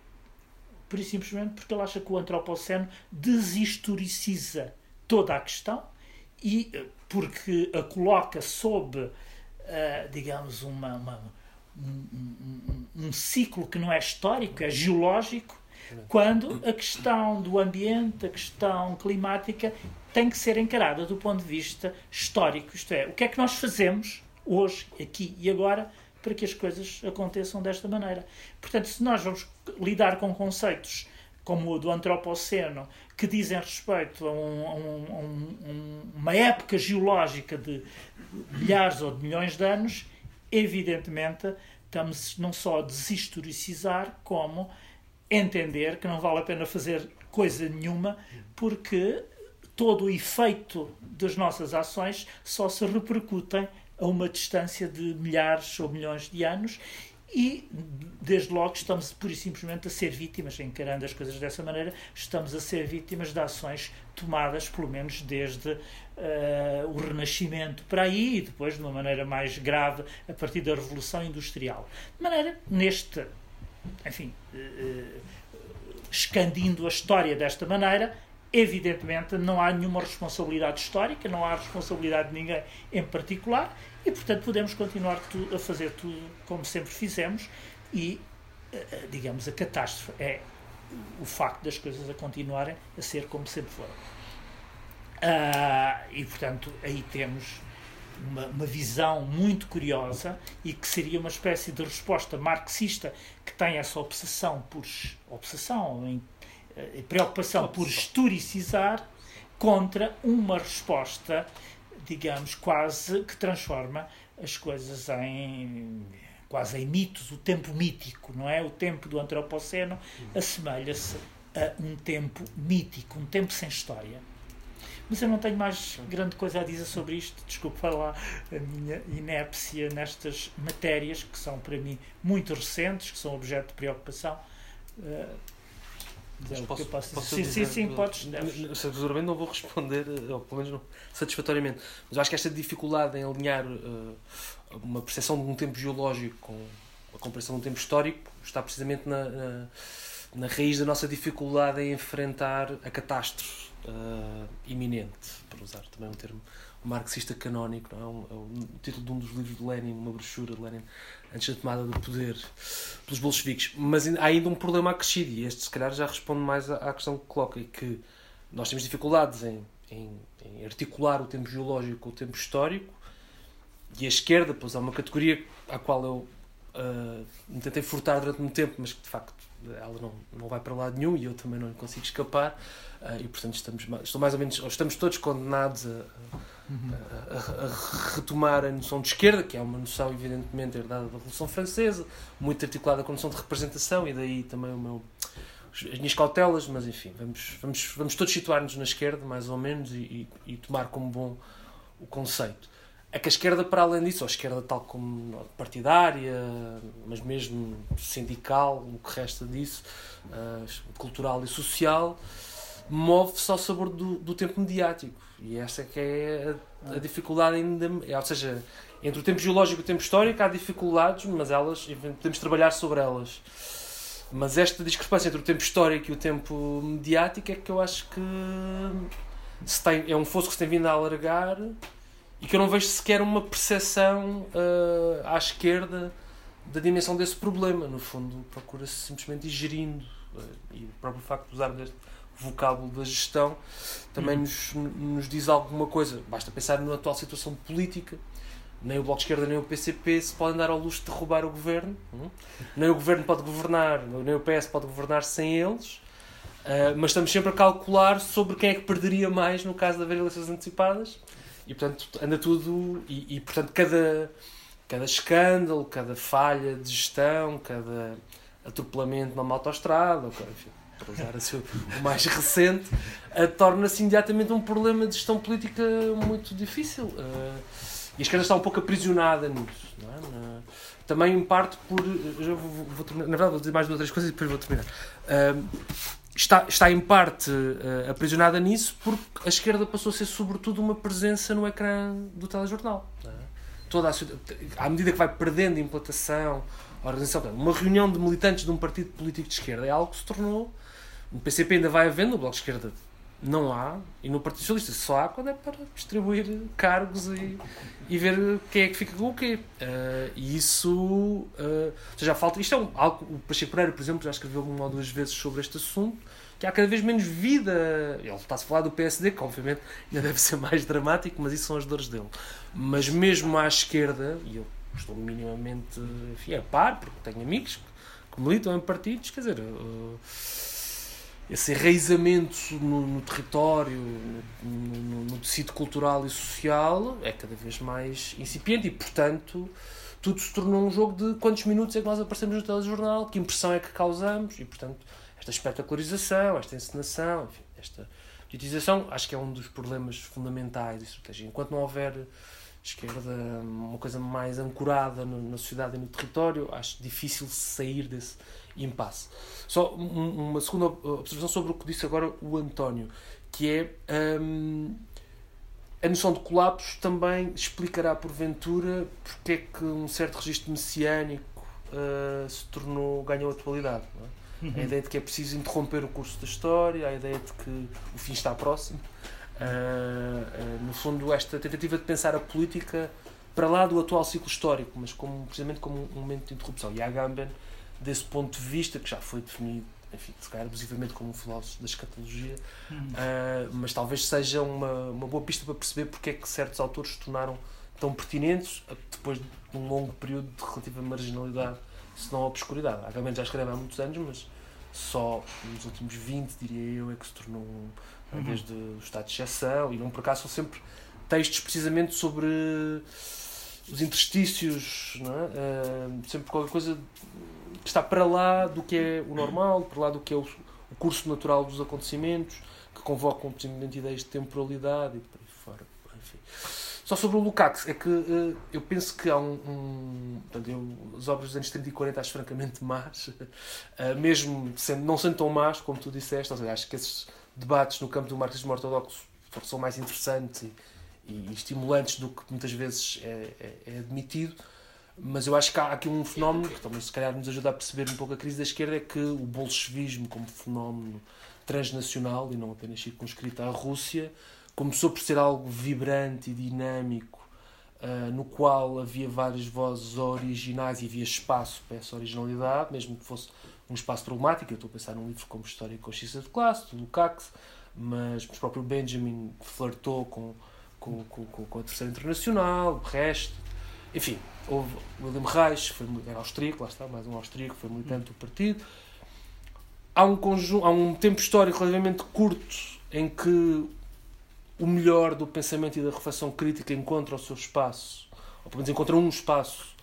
Por e simplesmente porque ele acha que o antropoceno deshistoriciza toda a questão e eh, porque a coloca sob, uh, digamos, uma, uma um, um, um, ciclo que não é histórico, é geológico, quando a questão do ambiente, a questão climática, tem que ser encarada do ponto de vista histórico. Isto é, o que é que nós fazemos hoje, aqui e agora, para que as coisas aconteçam desta maneira. Portanto, se nós vamos lidar com conceitos como o do Antropoceno, que dizem respeito a, um, a, um, a um, uma época geológica de milhares ou de milhões de anos, evidentemente estamos não só a deshistoricizar, como entender que não vale a pena fazer coisa nenhuma, porque todo o efeito das nossas ações só se repercutem a uma distância de milhares ou milhões de anos e, desde logo, estamos pura e simplesmente a ser vítimas, encarando as coisas dessa maneira, estamos a ser vítimas de ações tomadas, pelo menos desde uh, o Renascimento para aí e depois, de uma maneira mais grave, a partir da Revolução Industrial. De maneira, neste, enfim, uh, escandindo a história desta maneira, evidentemente não há nenhuma responsabilidade histórica, não há responsabilidade de ninguém em particular e, portanto, podemos continuar a fazer tudo como sempre fizemos e, eh, eh, digamos, a catástrofe é o facto das coisas a continuarem a ser como sempre foram. Ah, e, portanto, aí temos uma, uma, visão muito curiosa e que seria uma espécie de resposta marxista que tem essa obsessão por obsessão, em, em preocupação por historicizar contra uma resposta digamos, quase que transforma as coisas em quase em mitos, o tempo mítico, não é? O tempo do antropoceno assemelha-se a um tempo mítico, um tempo sem história. Mas eu não tenho mais grande coisa a dizer sobre isto. Desculpa lá a minha inépcia nestas matérias que são para mim muito recentes, que são objeto de preocupação. Uh,
Dizer posso, posso
posso sim, dizer, sim, sim, podes.
Seguramente não vou responder, ou pelo menos não, satisfatoriamente. Mas acho que esta dificuldade em alinhar uh, uma percepção de um tempo geológico com a compreensão de um tempo histórico está precisamente na, na, na raiz da nossa dificuldade em enfrentar a catástrofe uh, iminente, para usar também um termo marxista canónico, não é? Um, é o título de um dos livros de Lenin, uma brochura de Lenin antes da tomada do poder pelos bolcheviques. Mas há ainda um problema acrescido, e este se calhar já responde mais à questão que coloca, e que nós temos dificuldades em, em, em articular o tempo geológico com o tempo histórico, e a esquerda, pois há uma categoria à qual eu uh, me tentei furtar durante muito tempo, mas que de facto ela não, não vai para lado nenhum e eu também não consigo escapar, uh, e portanto estamos, estou mais ou menos, estamos todos condenados a, a, a, a, retomar a noção de esquerda, que é uma noção evidentemente herdada da Revolução Francesa, muito articulada com a noção de representação, e daí também o meu, as minhas cautelas, mas enfim, vamos, vamos, vamos todos situar-nos na esquerda, mais ou menos, e, e, e tomar como bom o conceito. É que a esquerda, para além disso, a esquerda tal como partidária, mas mesmo sindical, o que resta disso, uh, cultural e social, move-se ao sabor do, do tempo mediático. E essa é que é a, a dificuldade ainda. Ou seja, entre o tempo geológico e o tempo histórico há dificuldades, mas elas podemos trabalhar sobre elas. Mas esta discrepância entre o tempo histórico e o tempo mediático é que eu acho que tem, é um fosso que se tem vindo a alargar e que eu não vejo sequer uma percepção uh, à esquerda da dimensão desse problema. No fundo, procura-se simplesmente ir gerindo. Uh, e o próprio facto de usar deste vocábulo da gestão também nos, nos diz alguma coisa. Basta pensar na atual situação política. Nem o Bloco de Esquerda nem o PCP se podem dar ao luxo de derrubar o governo. Hum? Nem o governo pode governar, nem o PS pode governar sem eles. Uh, mas estamos sempre a calcular sobre quem é que perderia mais no caso de haver eleições antecipadas. E portanto anda tudo. E, e portanto cada, cada escândalo, cada falha de gestão, cada atropelamento numa autostrada, enfim, para usar assim, o mais recente, uh, torna-se imediatamente um problema de gestão política muito difícil. Uh, e a esquerda está um pouco aprisionada nisso. É? também em parte por. Já vou, vou na verdade, vou dizer mais duas ou três coisas e depois vou terminar. Uh, está, está em parte uh, aprisionada nisso porque a esquerda passou a ser, sobretudo, uma presença no ecrã do telejornal. É? Toda a, à medida que vai perdendo implantação, organização, uma reunião de militantes de um partido político de esquerda é algo que se tornou no PCP ainda vai havendo, no Bloco de Esquerda não há, e no Partido Socialista só há quando é para distribuir cargos e, e ver quem é que fica com o quê. Uh, e isso. Uh, já falta. Isto é um, algo. O Pacheco Pereira, por exemplo, já escreveu uma ou duas vezes sobre este assunto, que há cada vez menos vida. Ele está-se a falar do PSD, que obviamente ainda deve ser mais dramático, mas isso são as dores dele. Mas mesmo à esquerda, e eu estou minimamente enfim, a par, porque tenho amigos que militam em partidos, quer dizer. Uh, esse enraizamento no, no território, no, no, no, tecido cultural e social é cada vez mais incipiente e, portanto, tudo se tornou um jogo de quantos minutos é que nós aparecemos no telejornal, que impressão é que causamos e, portanto, esta espetacularização, esta encenação, enfim, esta politização, acho que é um dos problemas fundamentais da estratégia. Enquanto não houver esquerda uma coisa mais ancorada na sociedade e no território, acho difícil sair desse impasse. Só uma segunda observação sobre o que disse agora o António, que é hum, a noção de colapso também explicará porventura porque é que um certo registro messiânico uh, se tornou, ganhou atualidade. É? Uhum. A ideia de que é preciso interromper o curso da história, a ideia de que o fim está próximo. Uh, uh, no fundo, esta tentativa de pensar a política para lá do atual ciclo histórico, mas como, precisamente como um momento de interrupção. E a Agamben desse ponto de vista, que já foi definido, enfim, se calhar abusivamente como um filósofo da escatologia, uh, mas talvez seja uma, uma boa pista para perceber porque é que certos autores se tornaram tão pertinentes depois de um longo período de relativa marginalidade, se não obscuridade. Agamben já escreve há muitos anos, mas só nos últimos 20, diria eu, é que se tornou, uhum. desde o estado de exceção, e não por acaso são sempre textos precisamente sobre os interstícios, não é? Uh, sempre qualquer coisa está para lá do que é o normal, para lá do que é o, o curso natural dos acontecimentos, que convocam precisamente ideias de temporalidade e por aí fora. Enfim. Só sobre o Lukács, é que uh, eu penso que há um. um portanto, eu, as obras dos anos 30 e 40 acho francamente más, uh, mesmo sendo, não sendo tão más como tu disseste, seja, acho que esses debates no campo do marxismo ortodoxo são mais interessantes e, e, estimulantes do que muitas vezes é, é, é admitido mas eu acho que há aqui um fenómeno que também se calhar nos ajuda a perceber um pouco a crise da esquerda é que o bolchevismo como fenómeno transnacional e não apenas circunscrito à Rússia começou por ser algo vibrante e dinâmico uh, no qual havia várias vozes originais e havia espaço para essa originalidade mesmo que fosse um espaço problemático eu estou a pensar num livro como História e Consciência de Classe do Lukács mas o próprio Benjamin flertou com, com, com, com a Terceira Internacional o resto enfim, houve William Reich, foi, era austríaco, lá está, mais um austríaco, foi militante do partido. Há um, conjunto, há um tempo histórico relativamente curto em que o melhor do pensamento e da reflexão crítica encontra o seu espaço, ou pelo menos encontra um espaço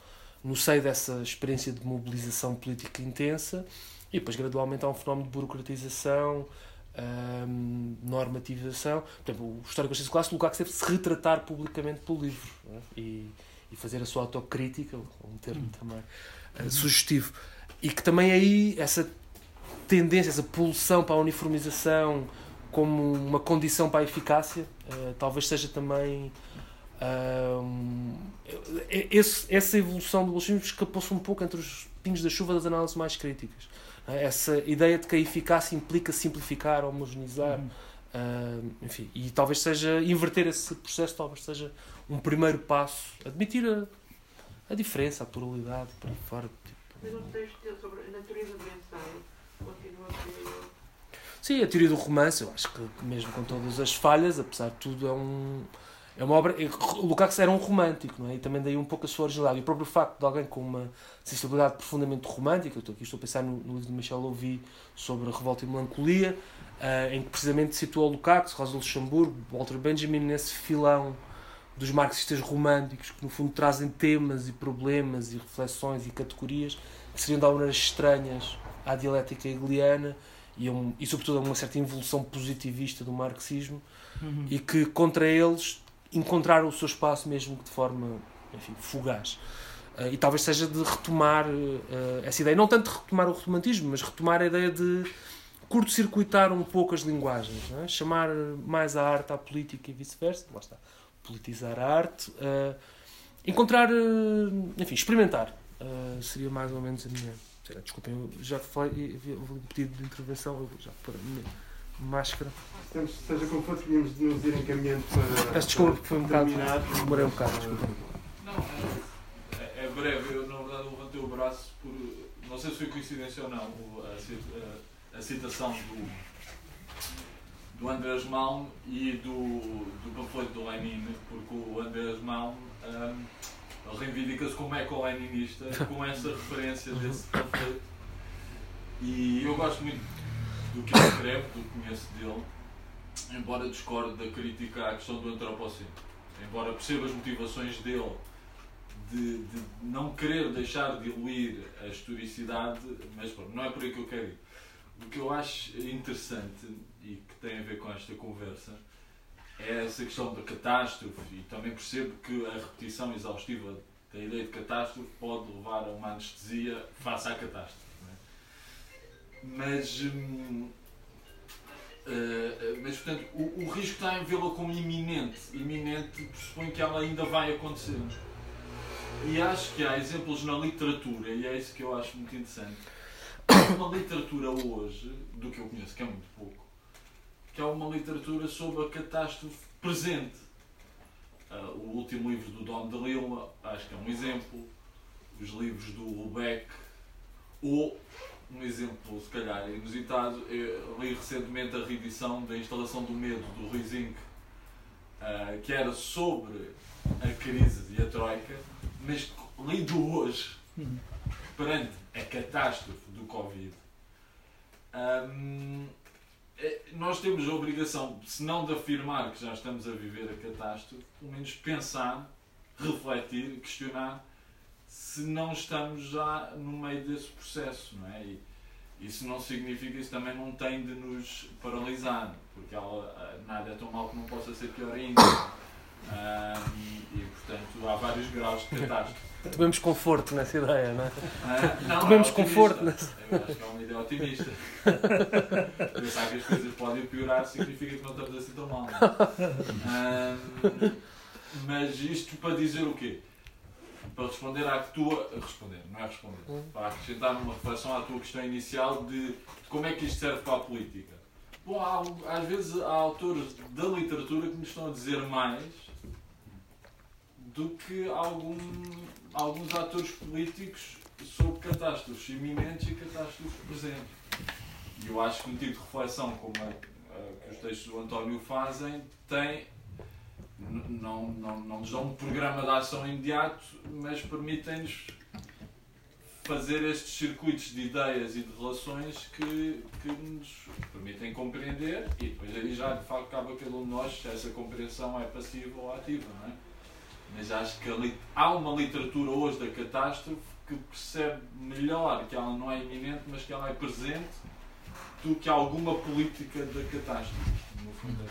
no seio dessa experiência de mobilização política intensa, e depois gradualmente há um fenómeno de burocratização, hum, normativização. Por exemplo, o histórico da clássico, o Lukács teve de se retratar publicamente pelo livro. É? E, e fazer a sua autocrítica, um termo hum. também uh, sugestivo. E que também aí essa tendência, essa pulsão para a uniformização como uma condição para a eficácia, uh, talvez seja também. Uh, esse, essa evolução do bolchevismo escapou-se um pouco entre os pingos da chuva das análises mais críticas. Essa ideia de que a eficácia implica simplificar, homogeneizar, uhum. Enfim, e talvez seja inverter esse processo, talvez seja um primeiro passo, admitir a, a diferença, a pluralidade, por aí fora.
Tipo. Mas um texto sobre a natureza do ensaio continua a ser.
Sim, a teoria do romance, eu acho que mesmo com todas as falhas, apesar de tudo, é um. É uma obra. O Lukács era um romântico, não é? E também daí um pouco a sua originalidade. E o próprio facto de alguém com uma sensibilidade profundamente romântica, eu estou aqui estou a pensar no, no livro de Michel Louvi sobre a revolta e melancolia, uh, em que precisamente situa o Lukács, Rosa Luxemburgo, Walter Benjamin, nesse filão dos marxistas românticos que no fundo trazem temas e problemas e reflexões e categorias que seriam de alguma maneira estranhas à dialética hegeliana e, um, e sobretudo a uma certa involução positivista do marxismo uhum. e que contra eles encontraram o seu espaço mesmo de forma enfim, fugaz. Uh, e talvez seja de retomar uh, essa ideia, não tanto de retomar o romantismo, mas retomar a ideia de curto-circuitar um pouco as linguagens, é? chamar mais a arte à política e vice-versa. Lá está politizar a arte, uh, encontrar, enfim, experimentar. Seria mais ou menos a minha. Desculpem, eu já falei, houve um pedido de intervenção, eu já para máscara.
Seja como for, tínhamos de nos ir encaminhando para.
Peço desculpa, porque foi um bocado. Demorei um bocado, desculpa.
Não, é, é breve, eu na verdade levantei o braço por. Não sei se foi coincidência ou não, a, a, a citação do do Andrés Malm e do, do panfleto do Lenin, porque o Andrés Malm um, reivindica-se como eco-leninista com essa referência desse panfleto. E eu gosto muito do que escreve, do que conheço dele, embora discorde da crítica à questão do antropoceno. Embora perceba as motivações dele de, de não querer deixar de diluir a historicidade, mas não é por aí que eu quero ir. O que eu acho interessante e que tem a ver com esta conversa é essa questão da catástrofe e também percebo que a repetição exaustiva da ideia de catástrofe pode levar a uma anestesia face à catástrofe. Mas, hum, uh, mas portanto, o, o risco está em vê-la como iminente. Iminente pressupõe que ela ainda vai acontecer. E acho que há exemplos na literatura, e é isso que eu acho muito interessante. Uma literatura hoje, do que eu conheço, que é muito pouco, que é uma literatura sobre a catástrofe presente. Uh, o último livro do Don DeLillo, acho que é um exemplo. Os livros do Lubeck, ou um exemplo, se calhar, inusitado, eu li recentemente a reedição da instalação do medo do Rui Zinc, uh, que era sobre a crise e a troika, mas lido hoje, perante a catástrofe do Covid, um, é, nós temos a obrigação, se não de afirmar que já estamos a viver a catástrofe, pelo menos pensar, refletir, questionar se não estamos já no meio desse processo, não é? E isso não significa, isso também não tem de nos paralisar, porque ela, nada é tão mal que não possa ser pior ainda. Um, e portanto há vários graus de catástrofe.
Tomemos conforto nessa ideia, não é?
Ah, não,
Tomemos
é
conforto nessa.
Eu acho que é uma ideia otimista. Pensar que as coisas podem piorar significa que não estamos assim tão mal. Um, mas isto para dizer o quê? Para responder à tua. Responder, não é responder.
Hum.
Para acrescentar uma reflexão à tua questão inicial de, de como é que isto serve para a política. Bom, há, às vezes há autores da literatura que nos estão a dizer mais do que algum, alguns atores políticos sobre catástrofes iminentes e catástrofes presentes. E eu acho que um tipo de reflexão como a, a, que os textos do António fazem tem. Não, não, não nos dão um programa de ação imediato, mas permitem-nos fazer estes circuitos de ideias e de relações que, que nos permitem compreender e depois aí já de facto cabe a cada um de nós se essa compreensão é passiva ou ativa, não é? Mas acho que há uma literatura hoje da catástrofe que percebe melhor que ela não é iminente, mas que ela é presente, do que alguma política da catástrofe. No fundo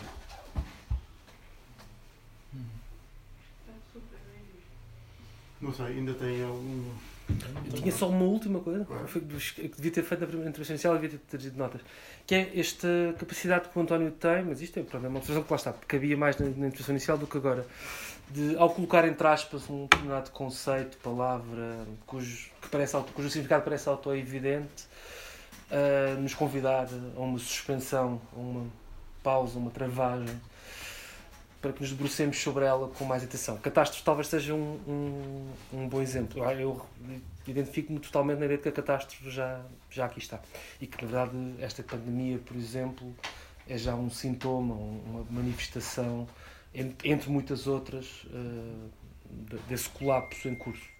Não sei, ainda tem algum.
Eu tinha só uma última coisa foi que devia ter feito na primeira intervenção inicial e devia ter trazido notas. Que é esta capacidade que o António tem, mas isto é, pronto, é uma observação que lá está, porque havia mais na, na intervenção inicial do que agora, de, ao colocar entre aspas um determinado conceito, palavra, cujo, que parece, cujo significado parece auto-evidente, uh, nos convidar a uma suspensão, a uma pausa, uma travagem para que nos debrucemos sobre ela com mais atenção. Catástrofe talvez seja um, um, um bom exemplo. Eu identifico-me totalmente na ideia de que a catástrofe já, já aqui está. E que, na verdade, esta pandemia, por exemplo, é já um sintoma, uma manifestação, entre muitas outras, uh, desse colapso em curso.